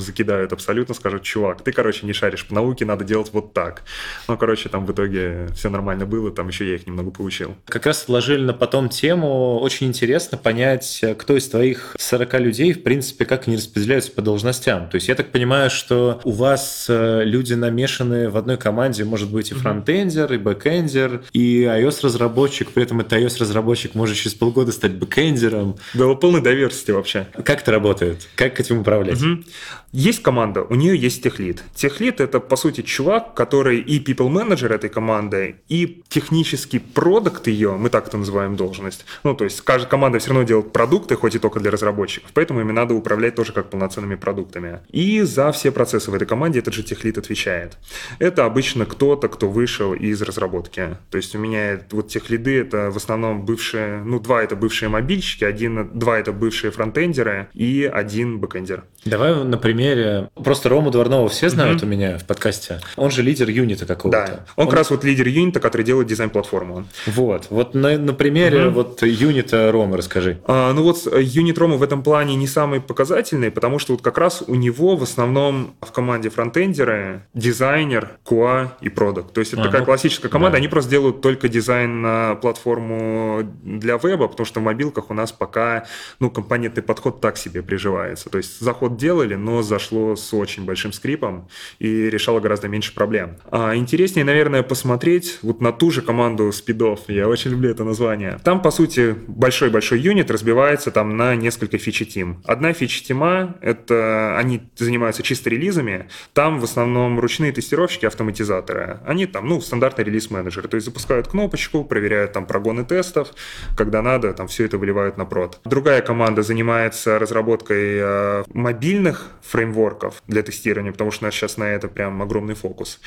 S2: закидают абсолютно, скажут, чувак, ты, короче, не шаришь по науке, надо делать вот так. Ну, короче, там в итоге все нормально было, там еще я их немного получил.
S1: Как раз отложили на потом тему, очень интересно понять, кто из твоих 40 людей, в принципе, как они распределяются по должностям. То есть я так понимаю, что у вас э, люди намешаны в одной команде, может быть, и фронтендер, и бэк бэкэндер и iOS-разработчик, при этом это iOS-разработчик может через полгода стать бэкэндером.
S2: Было полной diversity вообще.
S1: Как это работает? Как этим управлять? Угу.
S2: Есть команда, у нее есть техлит. Техлит – это, по сути, чувак, который и people менеджер этой команды, и технический продукт ее, мы так это называем должность. Ну, то есть каждая команда все равно делает продукты, хоть и только для разработчиков, поэтому ими надо управлять тоже как полноценными продуктами. И за все процессы в этой команде этот же техлид отвечает. Это обычно кто-то, кто вышел из разработки разработки. То есть у меня вот техлиды это в основном бывшие, ну, два это бывшие мобильщики, один, два это бывшие фронтендеры и один бэкендер.
S1: Давай на примере. Просто Рому Дворнова все знают mm-hmm. у меня в подкасте. Он же лидер юнита какого-то.
S2: Да, он, он как раз вот лидер юнита, который делает дизайн-платформу.
S1: Вот. Вот на, на примере mm-hmm. вот юнита Рома расскажи.
S2: А, ну вот юнит Рома в этом плане не самый показательный, потому что вот как раз у него в основном в команде фронтендеры, дизайнер, QA и продукт. То есть это а, такая ну, классическая команда, да. они просто делают только дизайн на платформу для веба, потому что в мобилках у нас пока ну, компонентный подход так себе приживается. То есть заход делали, но зашло с очень большим скрипом и решало гораздо меньше проблем. А интереснее, наверное, посмотреть вот на ту же команду спидов. Я очень люблю это название. Там, по сути, большой-большой юнит разбивается там на несколько фичи-тим. Одна фичи-тима — это они занимаются чисто релизами. Там в основном ручные тестировщики, автоматизаторы. Они там, ну, стандартный релиз релиз-менеджеры. То есть запускают кнопочку, проверяют там прогоны тестов, когда надо, там все это выливают на прод. Другая команда занимается разработкой э, мобильных фреймворков для тестирования, потому что у нас сейчас на это прям огромный фокус.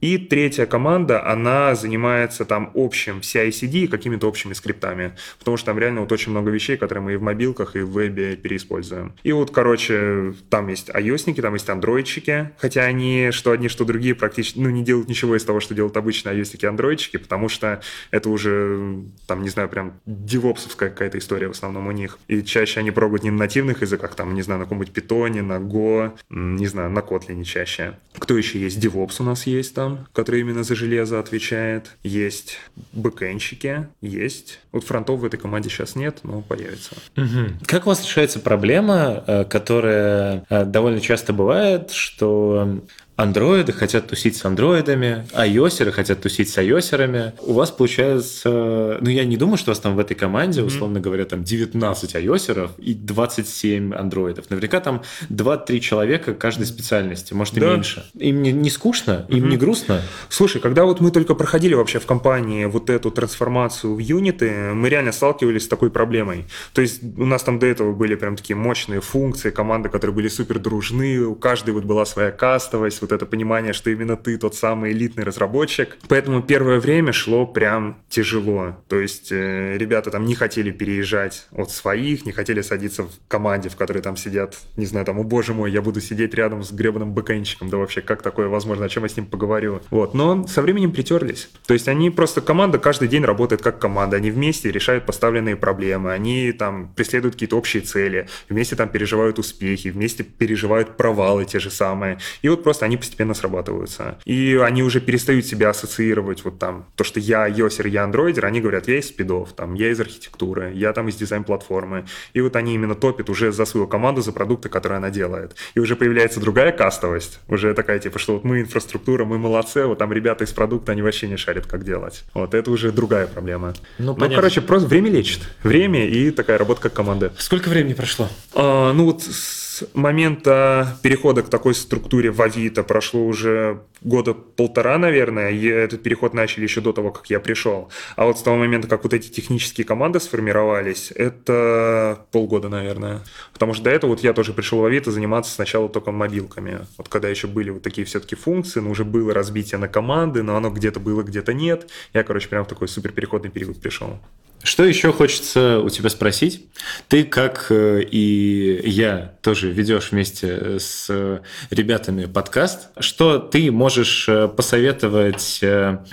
S2: И третья команда, она занимается там общим CI-CD и какими-то общими скриптами, потому что там реально вот очень много вещей, которые мы и в мобилках, и в вебе переиспользуем. И вот, короче, там есть ios там есть андроидчики, хотя они что одни, что другие практически, ну, не делают ничего из того, что делают обычные ios такие андроидчики, потому что это уже, там, не знаю, прям девопсовская какая-то история в основном у них. И чаще они пробуют не на нативных языках, там, не знаю, на каком-нибудь питоне, на Go, не знаю, на Kotlin чаще. Кто еще есть? DevOps у нас есть там, который именно за железо отвечает. Есть бэкэнщики, есть. Вот фронтов в этой команде сейчас нет, но появится.
S1: Угу. Как у вас решается проблема, э, которая э, довольно часто бывает, что андроиды хотят тусить с андроидами, айосеры хотят тусить с айосерами. У вас получается... Ну, я не думаю, что у вас там в этой команде, условно говоря, там 19 айосеров и 27 андроидов. Наверняка там 2-3 человека каждой специальности, может и
S2: Да.
S1: меньше. Им не, не скучно, им не грустно.
S2: Слушай, когда вот мы только проходили вообще в компании вот эту трансформацию в юниты, мы реально сталкивались с такой проблемой. То есть у нас там до этого были прям такие мощные функции, команды, которые были супер дружны, у каждой вот была своя кастовость, вот это понимание, что именно ты тот самый элитный разработчик. Поэтому первое время шло прям тяжело. То есть э, ребята там не хотели переезжать от своих, не хотели садиться в команде, в которой там сидят, не знаю, там, о боже мой, я буду сидеть рядом с гребаным бэкэнщиком, да вообще, как такое возможно, о чем я с ним поговорю. Вот, но со временем притерлись. То есть они просто, команда каждый день работает как команда, они вместе решают поставленные проблемы, они там преследуют какие-то общие цели, вместе там переживают успехи, вместе переживают провалы те же самые. И вот просто они постепенно срабатываются. И они уже перестают себя ассоциировать вот там, то, что я йосер, я андроидер, они говорят, я из спидов, там, я из архитектуры, я там из дизайн-платформы. И вот они именно топят уже за свою команду, за продукты, которые она делает. И уже появляется другая кастовость, уже такая типа, что вот мы инфраструктура, мы молодцы, вот там ребята из продукта, они вообще не шарят, как делать. Вот это уже другая проблема.
S1: Ну,
S2: Ну, короче, просто время лечит. Время и такая работа как команда.
S1: Сколько времени прошло?
S2: А, ну вот с момента перехода к такой структуре в Авито прошло уже года полтора, наверное. И этот переход начали еще до того, как я пришел. А вот с того момента, как вот эти технические команды сформировались, это полгода, наверное. Потому что до этого вот я тоже пришел в Авито заниматься сначала только мобилками. Вот когда еще были вот такие все-таки функции, но уже было разбитие на команды, но оно где-то было, где-то нет. Я, короче, прям в такой супер переходный период пришел.
S1: Что еще хочется у тебя спросить? Ты, как э, и я, тоже ведешь вместе э, с э, ребятами подкаст. Что ты можешь посоветовать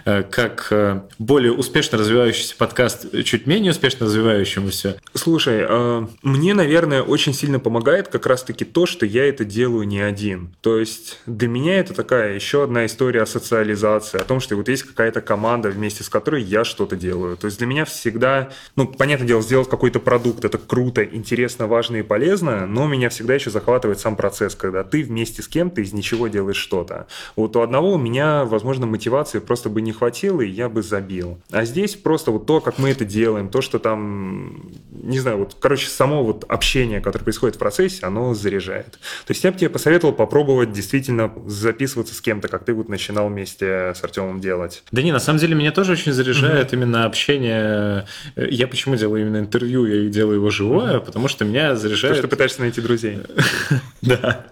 S1: как более успешно развивающийся подкаст чуть менее успешно развивающемуся?
S2: Слушай, мне, наверное, очень сильно помогает как раз-таки то, что я это делаю не один. То есть для меня это такая еще одна история о социализации, о том, что вот есть какая-то команда, вместе с которой я что-то делаю. То есть для меня всегда, ну, понятное дело, сделать какой-то продукт, это круто, интересно, важно и полезно, но меня всегда еще захватывает сам процесс, когда ты вместе с кем-то из ничего делаешь что-то. Вот у одного у меня, возможно, мотивации просто бы не хватило, и я бы забил. А здесь просто вот то, как мы это делаем, то, что там, не знаю, вот, короче, само вот общение, которое происходит в процессе, оно заряжает. То есть я бы тебе посоветовал попробовать действительно записываться с кем-то, как ты вот начинал вместе с Артемом делать.
S1: Да не, на самом деле меня тоже очень заряжает именно общение. Э, Я почему делаю именно интервью, я делаю его живое, потому что меня
S2: То,
S1: заряжает...
S2: что пытаешься найти друзей.
S1: Да.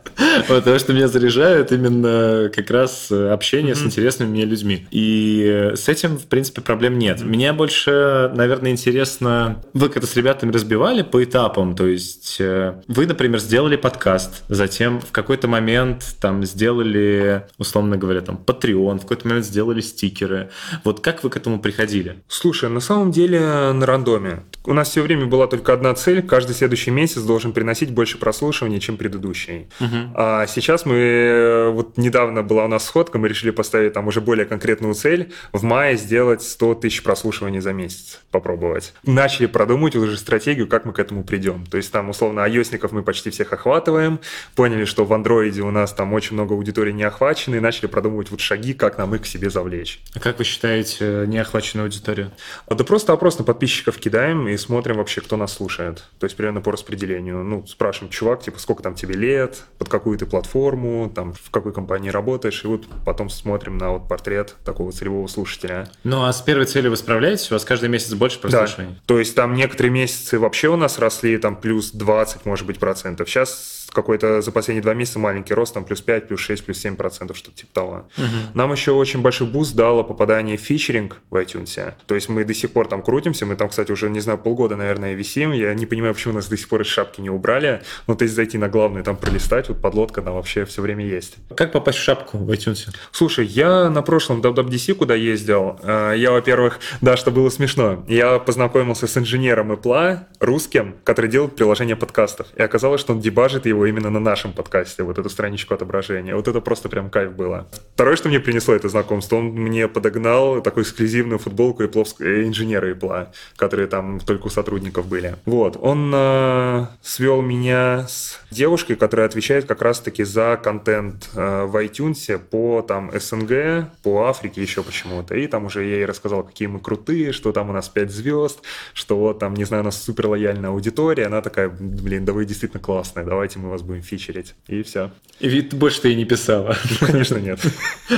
S1: Потому что меня заряжает именно как раз э, общение с интересными мне людьми. И э, с этим, в принципе, проблем нет. Меня больше, наверное, интересно... Вы как-то с ребятами разбивали по этапам. То есть вы, например, сделали подкаст, затем в какой-то момент там сделали, условно говоря, там Patreon, в какой-то момент сделали стикеры. Вот как вы к этому приходили?
S2: Слушай, на самом деле на рандоме. У нас все время была только одна цель. Каждый следующий месяц должен приносить больше прослушиваний, чем предыдущий. А сейчас мы... э, Вот недавно была у нас сходка, мы решили поставить там уже более конкретную цель. В мае сделать 100 тысяч прослушиваний за месяц. Попробовать. Начали продумывать уже стратегию, как мы к этому придем. То есть там, условно, ios мы почти всех охватываем. Поняли, что в андроиде у нас там очень много аудитории не охвачены. И начали продумывать вот шаги, как нам их к себе завлечь.
S1: А как вы считаете э, неохваченную аудиторию?
S2: А Да просто опрос на подписчиков кидаем и смотрим вообще, кто нас слушает. То есть примерно по распределению. Ну, спрашиваем, чувак, типа, сколько там тебе лет, под какую ты платформу, там, в какой компании работаешь, и вот потом смотрим на вот портрет такого целевого слушателя.
S1: Ну, а с первой целью вы справляетесь? У вас каждый месяц больше прослушиваний?
S2: То есть там некоторые месяцы вообще у нас росли там плюс 20, может быть, процентов. Сейчас какой-то за последние два месяца маленький рост, там плюс 5, плюс 6, плюс 7 процентов, что-то типа того. Нам еще очень большой буст дало попадание в featuring в iTunes. То есть мы до сих пор там крутимся, мы там, кстати, уже, не знаю, полгода, наверное, висим. Я не понимаю, почему нас до сих пор из шапки не убрали. Но то есть зайти на главную, там пролистать, вот Подлодка там вообще все время есть.
S1: Как попасть в шапку в iTunes?
S2: Слушай, я на прошлом WWDC, куда ездил, э, я, во-первых, да, что было смешно, я познакомился с инженером Apple, русским, который делает приложение подкастов. И оказалось, что он дебажит его именно на нашем подкасте, вот эту страничку отображения. Вот это просто прям кайф было. Второе, что мне принесло это знакомство, он мне подогнал такую эксклюзивную футболку Apple, инженера Apple. Которые там только у сотрудников были. Вот, он э, свел меня с девушкой, которая отвечает как раз-таки за контент э, в iTunes по там СНГ, по Африке еще почему-то. И там уже я ей рассказал, какие мы крутые, что там у нас 5 звезд, что вот там, не знаю, у нас супер лояльная аудитория. Она такая, блин, да вы действительно классные, давайте мы вас будем фичерить. И все.
S1: И ведь больше ты и не писала.
S2: Ну, конечно, нет.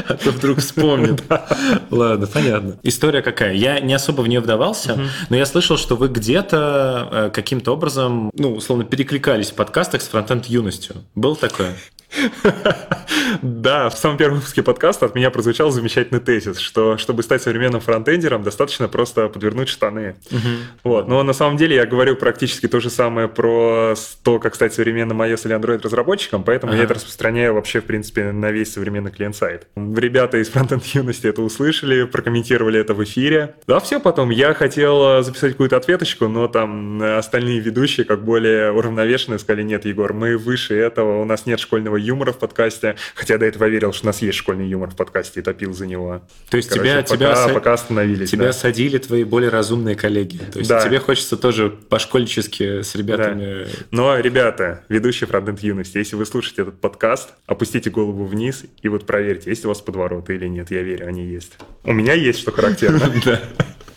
S1: А то вдруг вспомнит. Ладно, понятно. История какая? Я не особо в нее вдавался, но я слышал, что вы где-то э, каким-то образом, ну, условно, перекликались в подкастах с фронтенд юностью. Был такое?
S2: Да, в самом первом выпуске подкаста от меня прозвучал замечательный тезис, что чтобы стать современным фронтендером, достаточно просто подвернуть штаны. Вот. Но на самом деле я говорю практически то же самое про то, как стать современным iOS или Android разработчиком, поэтому я это распространяю вообще, в принципе, на весь современный клиент-сайт. Ребята из фронтенд юности это услышали, прокомментировали это в эфире. Да, все потом. Я хотел записать какую-то ответочку, но там остальные ведущие, как более уравновешенные, сказали, нет, Егор, мы выше этого, у нас нет школьного юмора в подкасте, хотя до этого верил, что у нас есть школьный юмор в подкасте и топил за него.
S1: То есть Короче, тебя, пока, тебя,
S2: пока остановились.
S1: Тебя
S2: да.
S1: садили твои более разумные коллеги. То есть да. тебе хочется тоже по-школьнически с ребятами...
S2: Да. Но, ребята, ведущие фронтенд юности, если вы слушаете этот подкаст, опустите голову вниз и вот проверьте, есть у вас подвороты или нет. Я верю, они есть. У меня есть, что характерно.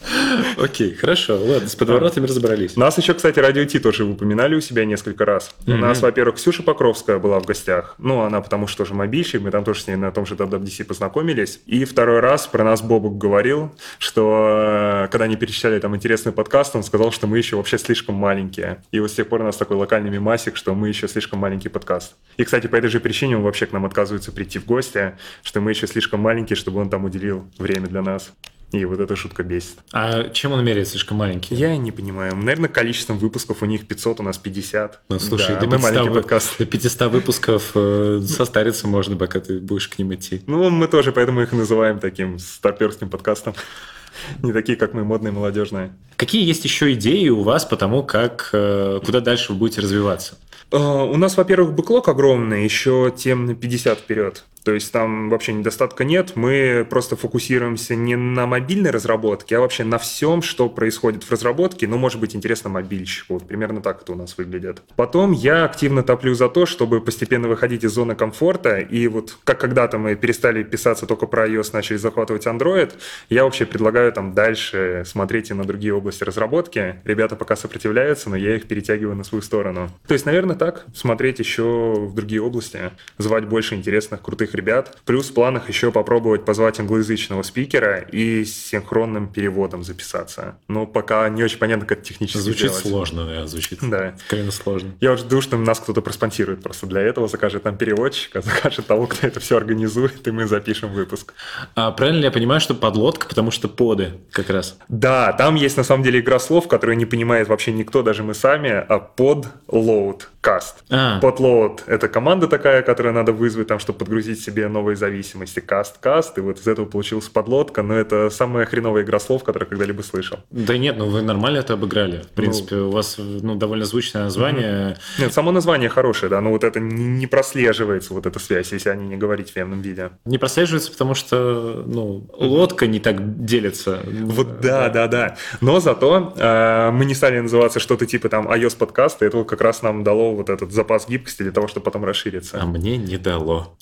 S1: Окей, хорошо, ладно, с подворотами разобрались.
S2: Нас еще, кстати, Радио Ти тоже упоминали у себя несколько раз. У нас, во-первых, Ксюша Покровская была в гостях. Ну, она потому что тоже мобильщик, мы там тоже с ней на том же WWDC познакомились. И второй раз про нас Бобук говорил, что э, когда они перечисляли там интересный подкаст, он сказал, что мы еще вообще слишком маленькие. И вот с тех пор у нас такой локальный мемасик, что мы еще слишком маленький подкаст. И, кстати, по этой же причине он вообще к нам отказывается прийти в гости, что мы еще слишком маленькие, чтобы он там уделил время для нас. И вот эта шутка бесит.
S1: А чем он меряет слишком маленький?
S2: Я не понимаю. Наверное, количеством выпусков у них 500, у нас 50.
S1: Ну, слушай, да, до, 500, маленький подкаст. до 500 выпусков э, состариться можно, пока ты будешь к ним идти.
S2: Ну, мы тоже поэтому их называем таким старперским подкастом. Не такие, как мы, модные, молодежные.
S1: Какие есть еще идеи у вас по тому, как, э, куда дальше вы будете развиваться?
S2: Э, у нас, во-первых, бэклог огромный, еще тем на 50 вперед. То есть там вообще недостатка нет. Мы просто фокусируемся не на мобильной разработке, а вообще на всем, что происходит в разработке. Ну, может быть, интересно мобильщику. Вот примерно так это у нас выглядит. Потом я активно топлю за то, чтобы постепенно выходить из зоны комфорта. И вот как когда-то мы перестали писаться только про iOS, начали захватывать Android, я вообще предлагаю там дальше смотреть и на другие области разработки. Ребята пока сопротивляются, но я их перетягиваю на свою сторону. То есть, наверное, так. Смотреть еще в другие области, звать больше интересных, крутых ребят. Плюс в планах еще попробовать позвать англоязычного спикера и с синхронным переводом записаться. Но пока не очень понятно, как это технически
S1: Звучит
S2: сделать.
S1: сложно, да, звучит.
S2: Да.
S1: Крайне сложно.
S2: Я уже жду, что нас кто-то проспонсирует просто для этого, закажет там переводчика, закажет того, кто это все организует, и мы запишем выпуск.
S1: А правильно я понимаю, что подлодка, потому что поды как раз?
S2: Да, там есть на самом деле игра слов, которую не понимает вообще никто, даже мы сами, а под load каст. А. Podload — это команда такая, которую надо вызвать, там, чтобы подгрузить себе новые зависимости. Каст-каст, и вот из этого получилась подлодка, но это самая хреновая игра слов, которую когда-либо слышал.
S1: Да нет, ну вы нормально это обыграли. В принципе, ну, у вас ну, довольно звучное название.
S2: Угу. Нет, само название хорошее, да, но вот это не прослеживается, вот эта связь, если они не говорить в явном виде.
S1: Не прослеживается, потому что, ну, лодка не так делится.
S2: Вот да, да, да. Но зато э, мы не стали называться что-то типа там iOS подкаста, это как раз нам дало вот этот запас гибкости для того, чтобы потом расшириться.
S1: А мне не дало.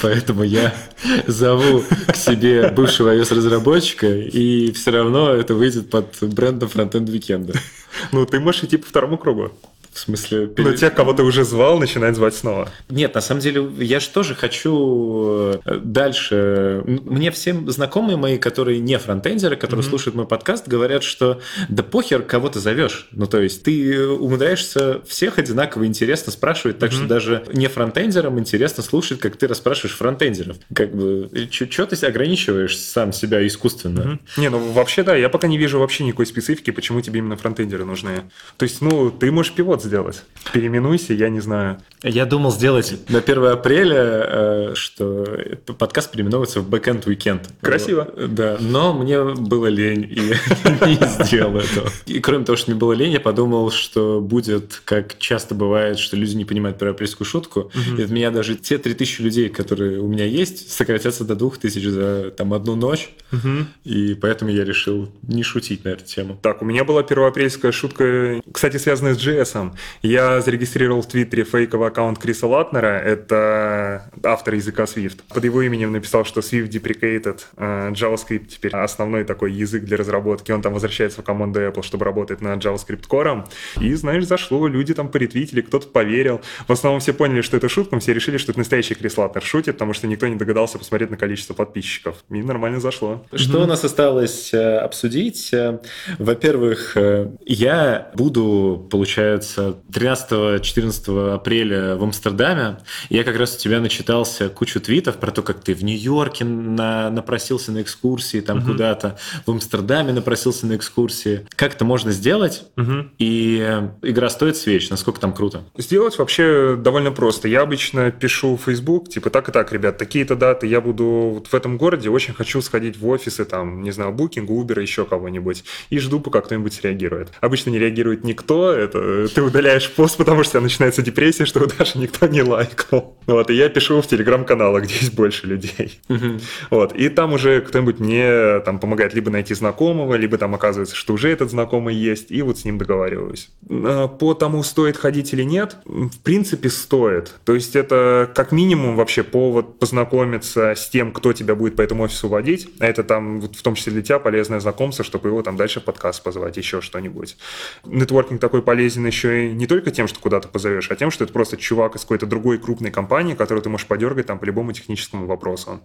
S1: Поэтому я зову к себе бывшего iOS-разработчика, и все равно это выйдет под брендом Frontend Weekend.
S2: Ну, ты можешь идти по второму кругу.
S1: В смысле...
S2: Но тех, кого ты уже звал, начинает звать снова.
S1: Нет, на самом деле, я же тоже хочу э, дальше... Мне всем знакомые мои, которые не фронтендеры, которые mm-hmm. слушают мой подкаст, говорят, что да похер, кого ты зовешь. Ну, то есть ты умудряешься всех одинаково интересно спрашивать, так mm-hmm. что даже не фронтендерам интересно слушать, как ты расспрашиваешь фронтендеров. Как бы, что ты ограничиваешь сам себя искусственно?
S2: Mm-hmm. Не, ну вообще да, я пока не вижу вообще никакой специфики, почему тебе именно фронтендеры нужны. То есть, ну, ты можешь пивот сделать. Переименуйся, я не знаю.
S1: Я думал сделать на 1 апреля, э, что подкаст переименовывается в Backend Weekend.
S2: Красиво.
S1: Да, но мне было лень, и не сделал этого. И кроме того, что мне было лень, я подумал, что будет, как часто бывает, что люди не понимают про апрельскую шутку, и от меня даже те 3000 людей, которые у меня есть, сократятся до 2000 за там одну ночь, и поэтому я решил не шутить на эту тему.
S2: Так, у меня была первоапрельская шутка, кстати, связанная с JS. Я зарегистрировал в Твиттере фейковый аккаунт Криса Латнера, это автор языка Swift. Под его именем написал, что Swift deprecated, э, JavaScript теперь основной такой язык для разработки, он там возвращается в команду Apple, чтобы работать над JavaScript кором. И, знаешь, зашло, люди там поретвитили, кто-то поверил. В основном все поняли, что это шутка, все решили, что это настоящий Крис Латнер шутит, потому что никто не догадался посмотреть на количество подписчиков. И нормально зашло.
S1: Что у нас осталось э, обсудить? Э, Во-первых, я буду, получается, 13-14 апреля в Амстердаме. Я как раз у тебя начитался кучу твитов про то, как ты в Нью-Йорке на, напросился на экскурсии, там куда-то, в Амстердаме напросился на экскурсии. Как это можно сделать? И э, игра стоит свеч, насколько там круто?
S2: Сделать вообще довольно просто. Я обычно пишу в Facebook, типа, так и так, ребят, такие-то даты, я буду вот в этом городе, очень хочу сходить в офисы, там, не знаю, Booking, Uber, еще кого-нибудь, и жду, пока кто-нибудь среагирует. Обычно не реагирует никто, это ты удаляешь пост, потому что у тебя начинается депрессия, что его даже никто не лайкнул. Вот, и я пишу в телеграм-каналах, где есть больше людей. Вот, и там уже кто-нибудь мне там помогает либо найти знакомого, либо там оказывается, что уже этот знакомый есть, и вот с ним договариваюсь. А, По тому, стоит ходить или нет, в принципе, стоит. То есть это как минимум вообще повод познакомиться с тем, кто тебя будет по этому офису водить, а это там в том числе для тебя полезное знакомство, чтобы его там дальше в подкаст позвать, еще что-нибудь. Нетворкинг такой полезен еще не только тем, что куда-то позовешь, а тем, что это просто чувак из какой-то другой крупной компании, которую ты можешь подергать там по любому техническому вопросу.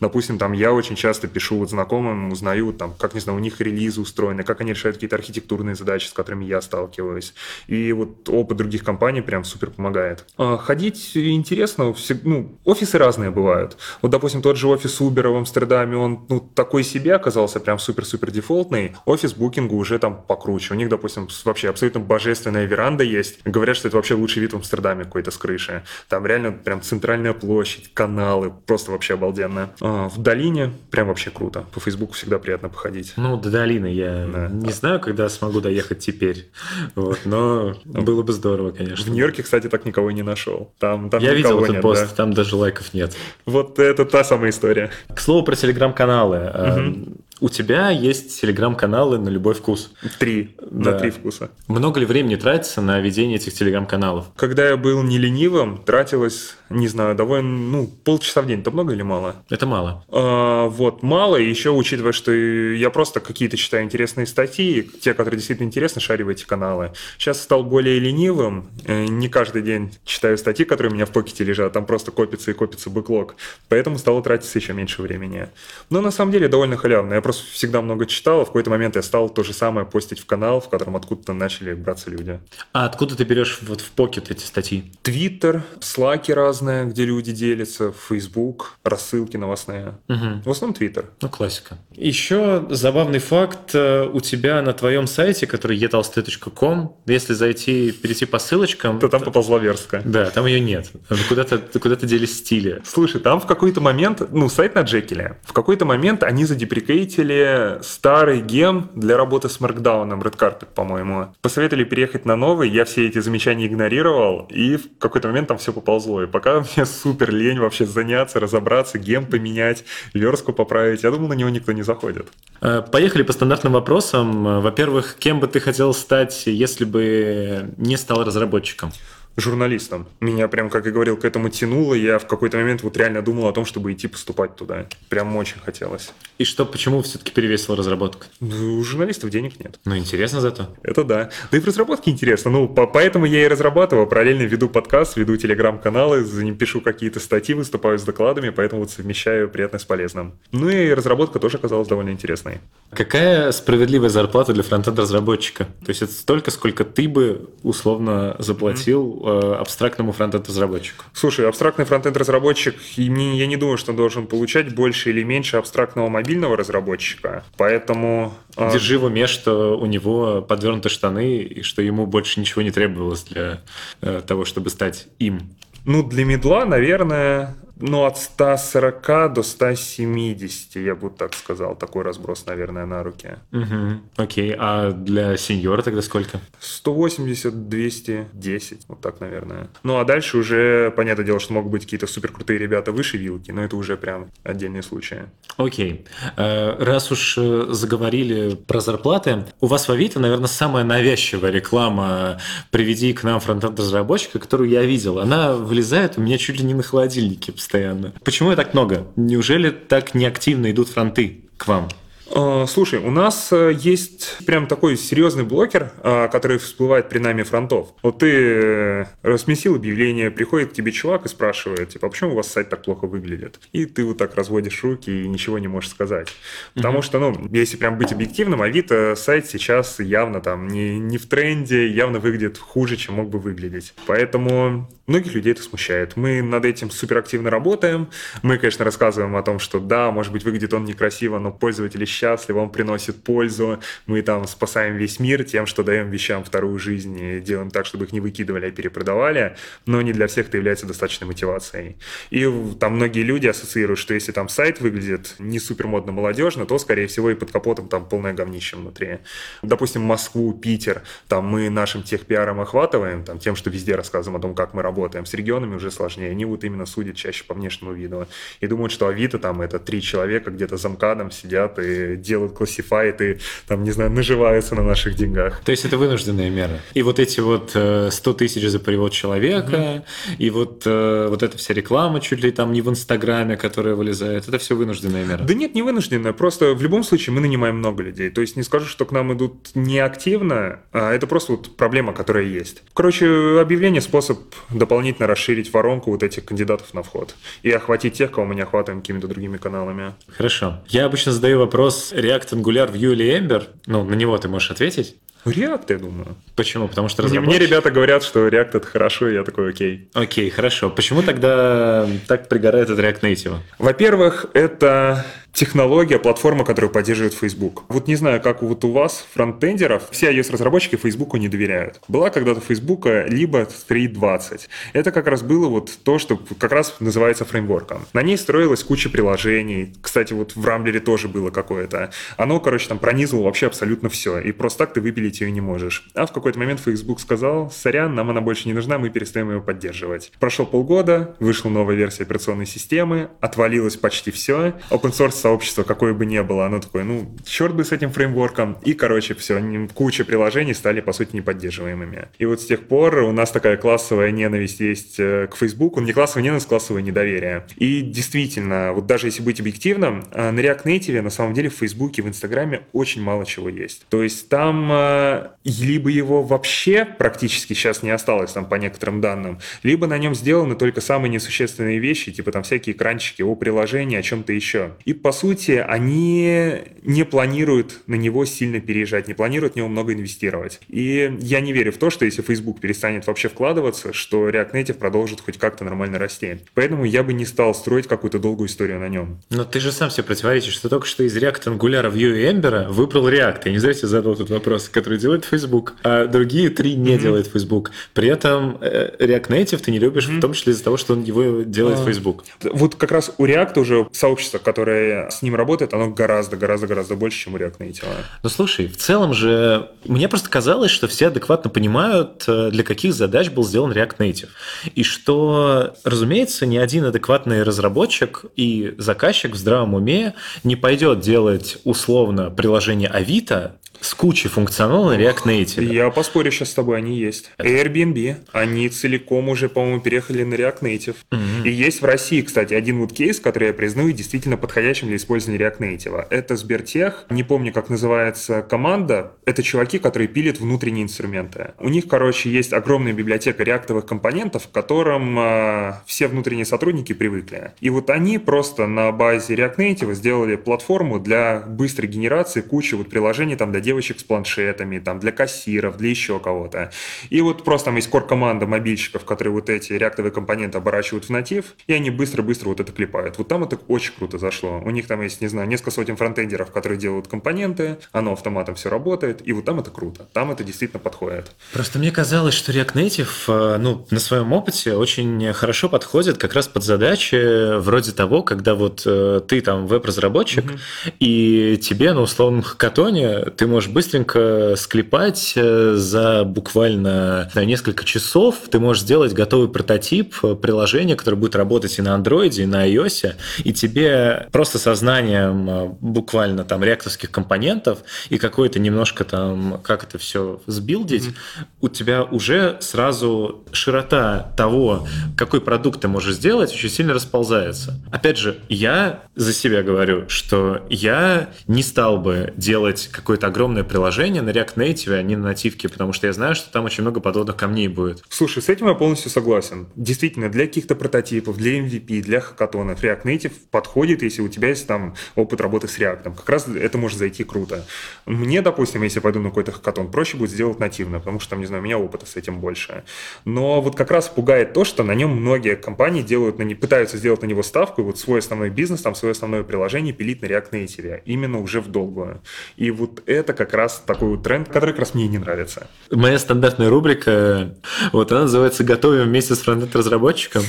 S2: Допустим, там я очень часто пишу вот знакомым, узнаю там, как, не знаю, у них релизы устроены, как они решают какие-то архитектурные задачи, с которыми я сталкиваюсь. И вот опыт других компаний прям супер помогает. А ходить интересно, ну, офисы разные бывают. Вот, допустим, тот же офис Uber в Амстердаме, он ну, такой себе оказался прям супер-супер дефолтный. Офис Букинга уже там покруче. У них, допустим, вообще абсолютно божественная веранда есть. Говорят, что это вообще лучший вид в Амстердаме какой-то с крыши. Там реально прям центральная площадь, каналы, просто вообще обалденно. А, в долине прям вообще круто. По Фейсбуку всегда приятно походить.
S1: Ну, до долины я
S2: Да.
S1: не знаю, когда смогу доехать теперь. Вот, но было бы здорово,
S2: В
S1: конечно.
S2: Нью-Йорке, кстати, так никого и не нашел. Там, там
S1: Я видел этот
S2: нет,
S1: пост,
S2: да.
S1: там даже лайков нет.
S2: Вот это та самая история.
S1: К слову про телеграм-каналы. Эм, У тебя есть телеграм-каналы на любой вкус.
S2: Три.
S1: Да.
S2: На три вкуса.
S1: Много ли времени тратится на ведение этих телеграм-каналов?
S2: Когда я был не ленивым, тратилось, не знаю, довольно, ну, полчаса в день. Это много или мало?
S1: Это мало.
S2: А, вот, мало, и еще учитывая, что я просто какие-то читаю интересные статьи, те, которые действительно интересны, шарю в эти каналы. Сейчас стал более ленивым, э, не каждый день читаю статьи, которые у меня в покете лежат, там просто копится и копится бэклог, поэтому стало тратиться еще меньше времени. Но на самом деле довольно халявно, я просто всегда много читал, а в какой-то момент я стал то же самое постить в канал, в котором откуда-то начали браться люди.
S1: А откуда ты берешь вот в покет эти статьи?
S2: Твиттер, слаки разные, где люди делятся, Фейсбук, рассылки новостные. В основном Твиттер.
S1: Ну, классика. Еще забавный факт. э, У тебя на твоем сайте, который etalsty.com, если зайти, перейти по ссылочкам...
S2: То там поползла верстка.
S1: Да, там ее нет. Куда-то куда делись стили.
S2: Слушай, там в какой-то момент, ну, сайт на Джекиле, в какой-то момент они задеприкейтили старый гем для работы с Markdown, Red Carpet, по-моему. Посоветовали переехать на новый, я все эти замечания игнорировал, и в какой-то момент там все поползло. И пока мне супер лень вообще заняться, разобраться, гем поменять, верстку поправить, я думал, на него никто не заходит.
S1: Э, Поехали по стандартным вопросам. Во-первых, кем бы ты хотел стать, если бы не стал разработчиком?
S2: Журналистом. Меня прям, как я говорил, к этому тянуло. Я в какой-то момент вот реально думал о том, чтобы идти поступать туда. Прям очень хотелось.
S1: И что, почему все-таки перевесила разработка?
S2: Ну, У журналистов денег нет.
S1: Ну, интересно зато.
S2: Это да. Да и в разработке интересно. Ну, по- поэтому я и разрабатываю. Параллельно веду подкаст, веду телеграм-каналы, за ним пишу какие-то статьи, выступаю с докладами, поэтому вот совмещаю приятное с полезным. Ну и разработка тоже оказалась довольно интересной.
S1: Какая справедливая зарплата для фронтенд-разработчика? То есть это столько, сколько ты бы условно заплатил э, абстрактному фронтенд-разработчику?
S2: Слушай, абстрактный фронтенд-разработчик, я не думаю, что он должен получать больше или меньше абстрактного мобильного разработчика, поэтому...
S1: А, Держи в уме, что у него подвернуты штаны, и что ему больше ничего не требовалось для э, того, чтобы стать им.
S2: Ну, для медла, наверное, ну, от 140 до 170, я бы так сказал. Такой разброс, наверное, на руки.
S1: Угу. Окей, а для сеньора тогда сколько?
S2: 180, 210, вот так, наверное. Ну, а дальше уже, понятное дело, что могут быть какие-то суперкрутые ребята выше вилки, но это уже прям отдельные случаи.
S1: Окей. Э, раз уж э, заговорили про зарплаты, у вас в Авито, наверное, самая навязчивая реклама «Приведи к нам фронтенд-разработчика», которую я видел. Она вылезает у меня чуть ли не на холодильнике постоянно. Почему так много? Неужели так неактивно идут фронты к вам?
S2: А, слушай, у нас э, есть прям такой серьезный блокер, а, который всплывает при нами фронтов. Вот ты э, разместил объявление, приходит к тебе чувак и спрашивает, типа, а почему у вас сайт так плохо выглядит? И ты вот так разводишь руки и ничего не можешь сказать. Потому что, ну, если прям быть объективным, Авито сайт сейчас явно там не, не в тренде, явно выглядит хуже, чем мог бы выглядеть. Поэтому многих людей это смущает. Мы над этим суперактивно работаем. Мы, конечно, рассказываем о том, что да, может быть, выглядит он некрасиво, но пользователи счастлив, он приносит пользу, мы там спасаем весь мир тем, что даем вещам вторую жизнь и делаем так, чтобы их не выкидывали, а перепродавали, но не для всех это является достаточной мотивацией. И там многие люди ассоциируют, что если там сайт выглядит не супер модно молодежно, то, скорее всего, и под капотом там полное говнище внутри. Допустим, Москву, Питер, там мы нашим техпиаром охватываем, там тем, что везде рассказываем о том, как мы работаем. С регионами уже сложнее. Они вот именно судят чаще по внешнему виду. И думают, что Авито там это три человека где-то за МКАДом сидят и делают классифайт и, там, не знаю, наживаются на наших деньгах.
S1: То есть это вынужденная мера. И вот эти вот 100 э, тысяч за перевод человека, mm-hmm. и вот, э, вот эта вся реклама чуть ли там не в Инстаграме, которая вылезает, это все вынужденная мера.
S2: Да нет, не вынужденная, просто в любом случае мы нанимаем много людей. То есть не скажу, что к нам идут неактивно, а это просто вот проблема, которая есть. Короче, объявление – способ дополнительно расширить воронку вот этих кандидатов на вход и охватить тех, кого мы не охватываем какими-то другими каналами.
S1: Хорошо. Я обычно задаю вопрос, React Angular Vue или Ember? Ну, на него ты можешь ответить.
S2: React, я думаю.
S1: Почему? Потому что
S2: разработчики... Мне ребята говорят, что React это хорошо, и я такой, окей.
S1: Окей, хорошо. Почему тогда так пригорает от React Native?
S2: Во-первых, это технология, платформа, которую поддерживает Facebook. Вот не знаю, как вот у вас, фронтендеров, все iOS-разработчики Facebook не доверяют. Была когда-то Facebook либо 3.20. Это как раз было вот то, что как раз называется фреймворком. На ней строилась куча приложений. Кстати, вот в Рамблере тоже было какое-то. Оно, короче, там пронизывало вообще абсолютно все. И просто так ты выпилить ее не можешь. А в какой-то момент Facebook сказал, сорян, нам она больше не нужна, мы перестаем ее поддерживать. Прошло полгода, вышла новая версия операционной системы, отвалилось почти все. Open source сообщество, какое бы ни было, оно такое, ну, черт бы с этим фреймворком. И, короче, все, куча приложений стали, по сути, неподдерживаемыми. И вот с тех пор у нас такая классовая ненависть есть э, к Фейсбуку. Не классовая ненависть, классовое недоверие. И действительно, вот даже если быть объективным, э, на React Native на самом деле в Фейсбуке, в Инстаграме очень мало чего есть. То есть там э, либо его вообще практически сейчас не осталось, там по некоторым данным, либо на нем сделаны только самые несущественные вещи, типа там всякие экранчики о приложении, о чем-то еще. И по сути, они не планируют на него сильно переезжать, не планируют в него много инвестировать. И я не верю в то, что если Facebook перестанет вообще вкладываться, что React Native продолжит хоть как-то нормально расти. Поэтому я бы не стал строить какую-то долгую историю на нем.
S1: Но ты же сам себе противоречишь, что только что из React Angular, Vue и Ember выбрал React. Я не зря тебе задал этот вопрос, который делает Facebook, а другие три не mm-hmm. делает Facebook. При этом э, React Native ты не любишь, mm-hmm. в том числе из-за того, что он его делает а, Facebook.
S2: Вот как раз у React уже сообщество, которое с ним работает, оно гораздо, гораздо, гораздо больше, чем у React Native.
S1: Ну слушай, в целом же мне просто казалось, что все адекватно понимают, э, для каких задач был сделан React Native. И что, разумеется, ни один адекватный разработчик и заказчик в здравом уме не пойдет делать условно приложение Авито с кучей функционала React Native.
S2: Я поспорю сейчас с тобой, они есть. Airbnb, они целиком уже, по-моему, переехали на React Native. Mm-hmm. И есть в России, кстати, один вот кейс, который я признаю действительно подходящим для использования React Native. Это Сбертех, не помню, как называется команда. Это чуваки, которые пилят внутренние инструменты. У них, короче, есть огромная библиотека реактовых компонентов, к которым э, все внутренние сотрудники привыкли. И вот они просто на базе React Native сделали платформу для быстрой генерации кучи вот приложений там до девочек с планшетами, там, для кассиров, для еще кого-то. И вот просто там есть кор-команда мобильщиков, которые вот эти реактовые компоненты оборачивают в натив, и они быстро-быстро вот это клепают. Вот там это очень круто зашло. У них там есть, не знаю, несколько сотен фронтендеров, которые делают компоненты, оно автоматом все работает, и вот там это круто. Там это действительно подходит.
S1: Просто мне казалось, что React Native, э, ну, на своем опыте очень хорошо подходит как раз под задачи вроде того, когда вот э, ты там веб-разработчик, угу. и тебе на условном хакатоне ты можешь быстренько склепать э, за буквально на несколько часов, ты можешь сделать готовый прототип приложения, которое будет работать и на Android, и на iOS, и тебе просто сознанием буквально там реакторских компонентов и какой-то немножко там, как это все сбилдить, mm-hmm. у тебя уже сразу широта того, какой продукт ты можешь сделать, очень сильно расползается. Опять же, я за себя говорю, что я не стал бы делать какое-то огромное приложение на React Native, а не на нативке, потому что я знаю, что там очень много подводных камней будет.
S2: Слушай, с этим я полностью согласен. Действительно, для каких-то прототипов, для MVP, для хакатонов React Native подходит, если у тебя есть там опыт работы с React. Как раз это может зайти круто. Мне, допустим, если я пойду на какой-то хакатон, проще будет сделать нативно, потому что там, не знаю, у меня опыта с этим больше. Но вот как раз пугает то, что на нем многие компании делают, на не, пытаются сделать на него ставку, и вот свой основной бизнес, там свое основное приложение пилить на React Native, именно уже в долгую. И вот это как раз такой вот тренд, который как раз мне не нравится.
S1: Моя стандартная рубрика, вот она называется «Готовим вместе с фронтенд-разработчиком».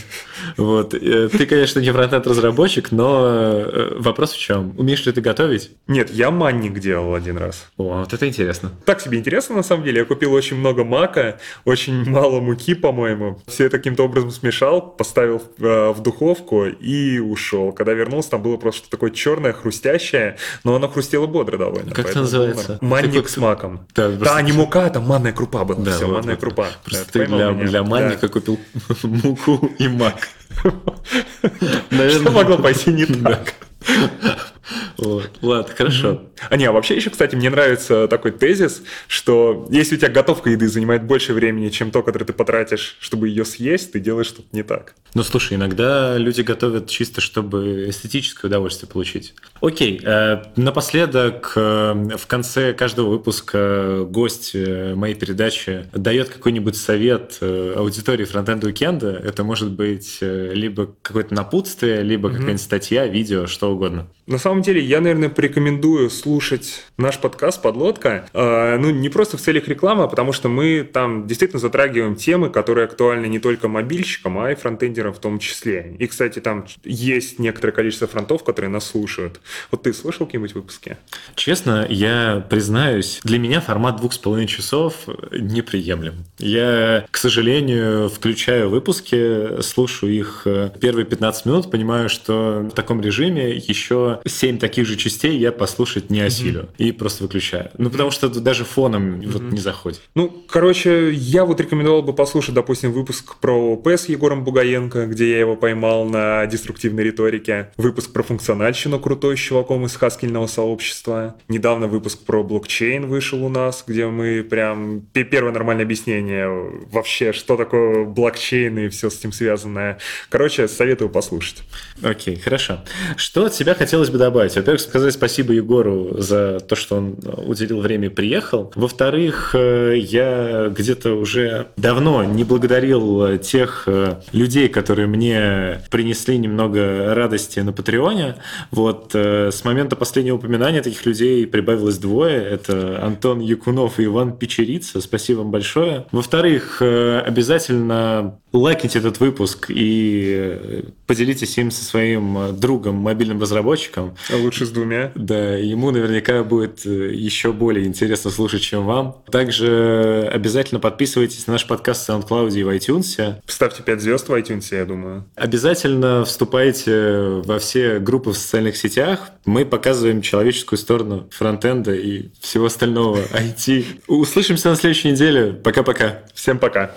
S1: Вот. Э, ты, конечно, не фронтенд-разработчик, но э, вопрос в чем? Умеешь ли ты готовить?
S2: Нет, я манник делал один раз.
S1: О, вот это интересно.
S2: Так себе интересно, на самом деле. Я купил очень много мака, очень мало муки, по-моему. Все это каким-то образом смешал, поставил э, в духовку и ушел. Когда вернулся, там было просто такое черное, хрустящее, но оно хрустело бодро довольно.
S1: Как это называется?
S2: Манник как... с маком. Да, да не мука, там манная крупа была. Да, Все, вот, манная вот. крупа.
S1: Просто да, ты для, для манника да. купил муку и мак.
S2: Что могло пойти не так?
S1: Вот. Ладно, хорошо.
S2: А не, а вообще еще, кстати, мне нравится такой тезис, что если у тебя готовка еды занимает больше времени, чем то, которое ты потратишь, чтобы ее съесть, ты делаешь что-то не так.
S1: Ну, слушай, иногда люди готовят чисто, чтобы эстетическое удовольствие получить. Окей, э, напоследок, э, в конце каждого выпуска гость э, моей передачи дает какой-нибудь совет э, аудитории фронтенд уикенда. Это может быть э, либо какое-то напутствие, либо mm-hmm. какая-нибудь статья, видео, что угодно.
S2: На самом деле, я, наверное, порекомендую слушать наш подкаст «Подлодка». Э, ну, не просто в целях рекламы, а потому что мы там действительно затрагиваем темы, которые актуальны не только мобильщикам, а и фронтендерам в том числе. И, кстати, там есть некоторое количество фронтов, которые нас слушают. Вот ты слышал какие-нибудь выпуски?
S1: Честно, я признаюсь, для меня формат двух с половиной часов неприемлем. Я, к сожалению, включаю выпуски, слушаю их э, первые 15 минут, понимаю, что в таком режиме еще 7 таких же частей я послушать не осилю. Mm-hmm. И просто выключаю. Ну, потому что даже фоном mm-hmm. вот не заходит.
S2: Ну, короче, я вот рекомендовал бы послушать, допустим, выпуск про ОП с Егором Бугаенко, где я его поймал на деструктивной риторике. Выпуск про функциональщину крутой с чуваком из хаскельного сообщества. Недавно выпуск про блокчейн вышел у нас, где мы прям первое нормальное объяснение вообще, что такое блокчейн и все с этим связанное. Короче, советую послушать.
S1: Окей, хорошо. Что от себя хотелось бы добавить? Во-первых, сказать спасибо Егору за то, что он уделил время и приехал. Во-вторых, э, я где-то уже давно не благодарил тех э, людей, которые мне принесли немного радости на Патреоне. Вот э, с момента последнего упоминания таких людей прибавилось двое. Это Антон Якунов и Иван Печерица. Спасибо вам большое. Во-вторых, обязательно лайкните этот выпуск и поделитесь им со своим другом, мобильным разработчиком.
S2: А лучше с двумя.
S1: Да, ему наверняка будет э, еще более интересно слушать, чем вам. Также обязательно подписывайтесь на наш подкаст в SoundCloud и в iTunes.
S2: Ставьте 5 звезд в iTunes, я думаю.
S1: Обязательно вступайте во все группы в социальных сетях. Мы показываем человеческую сторону фронтенда и всего остального IT. Услышимся на следующей неделе. Пока-пока.
S2: Всем пока.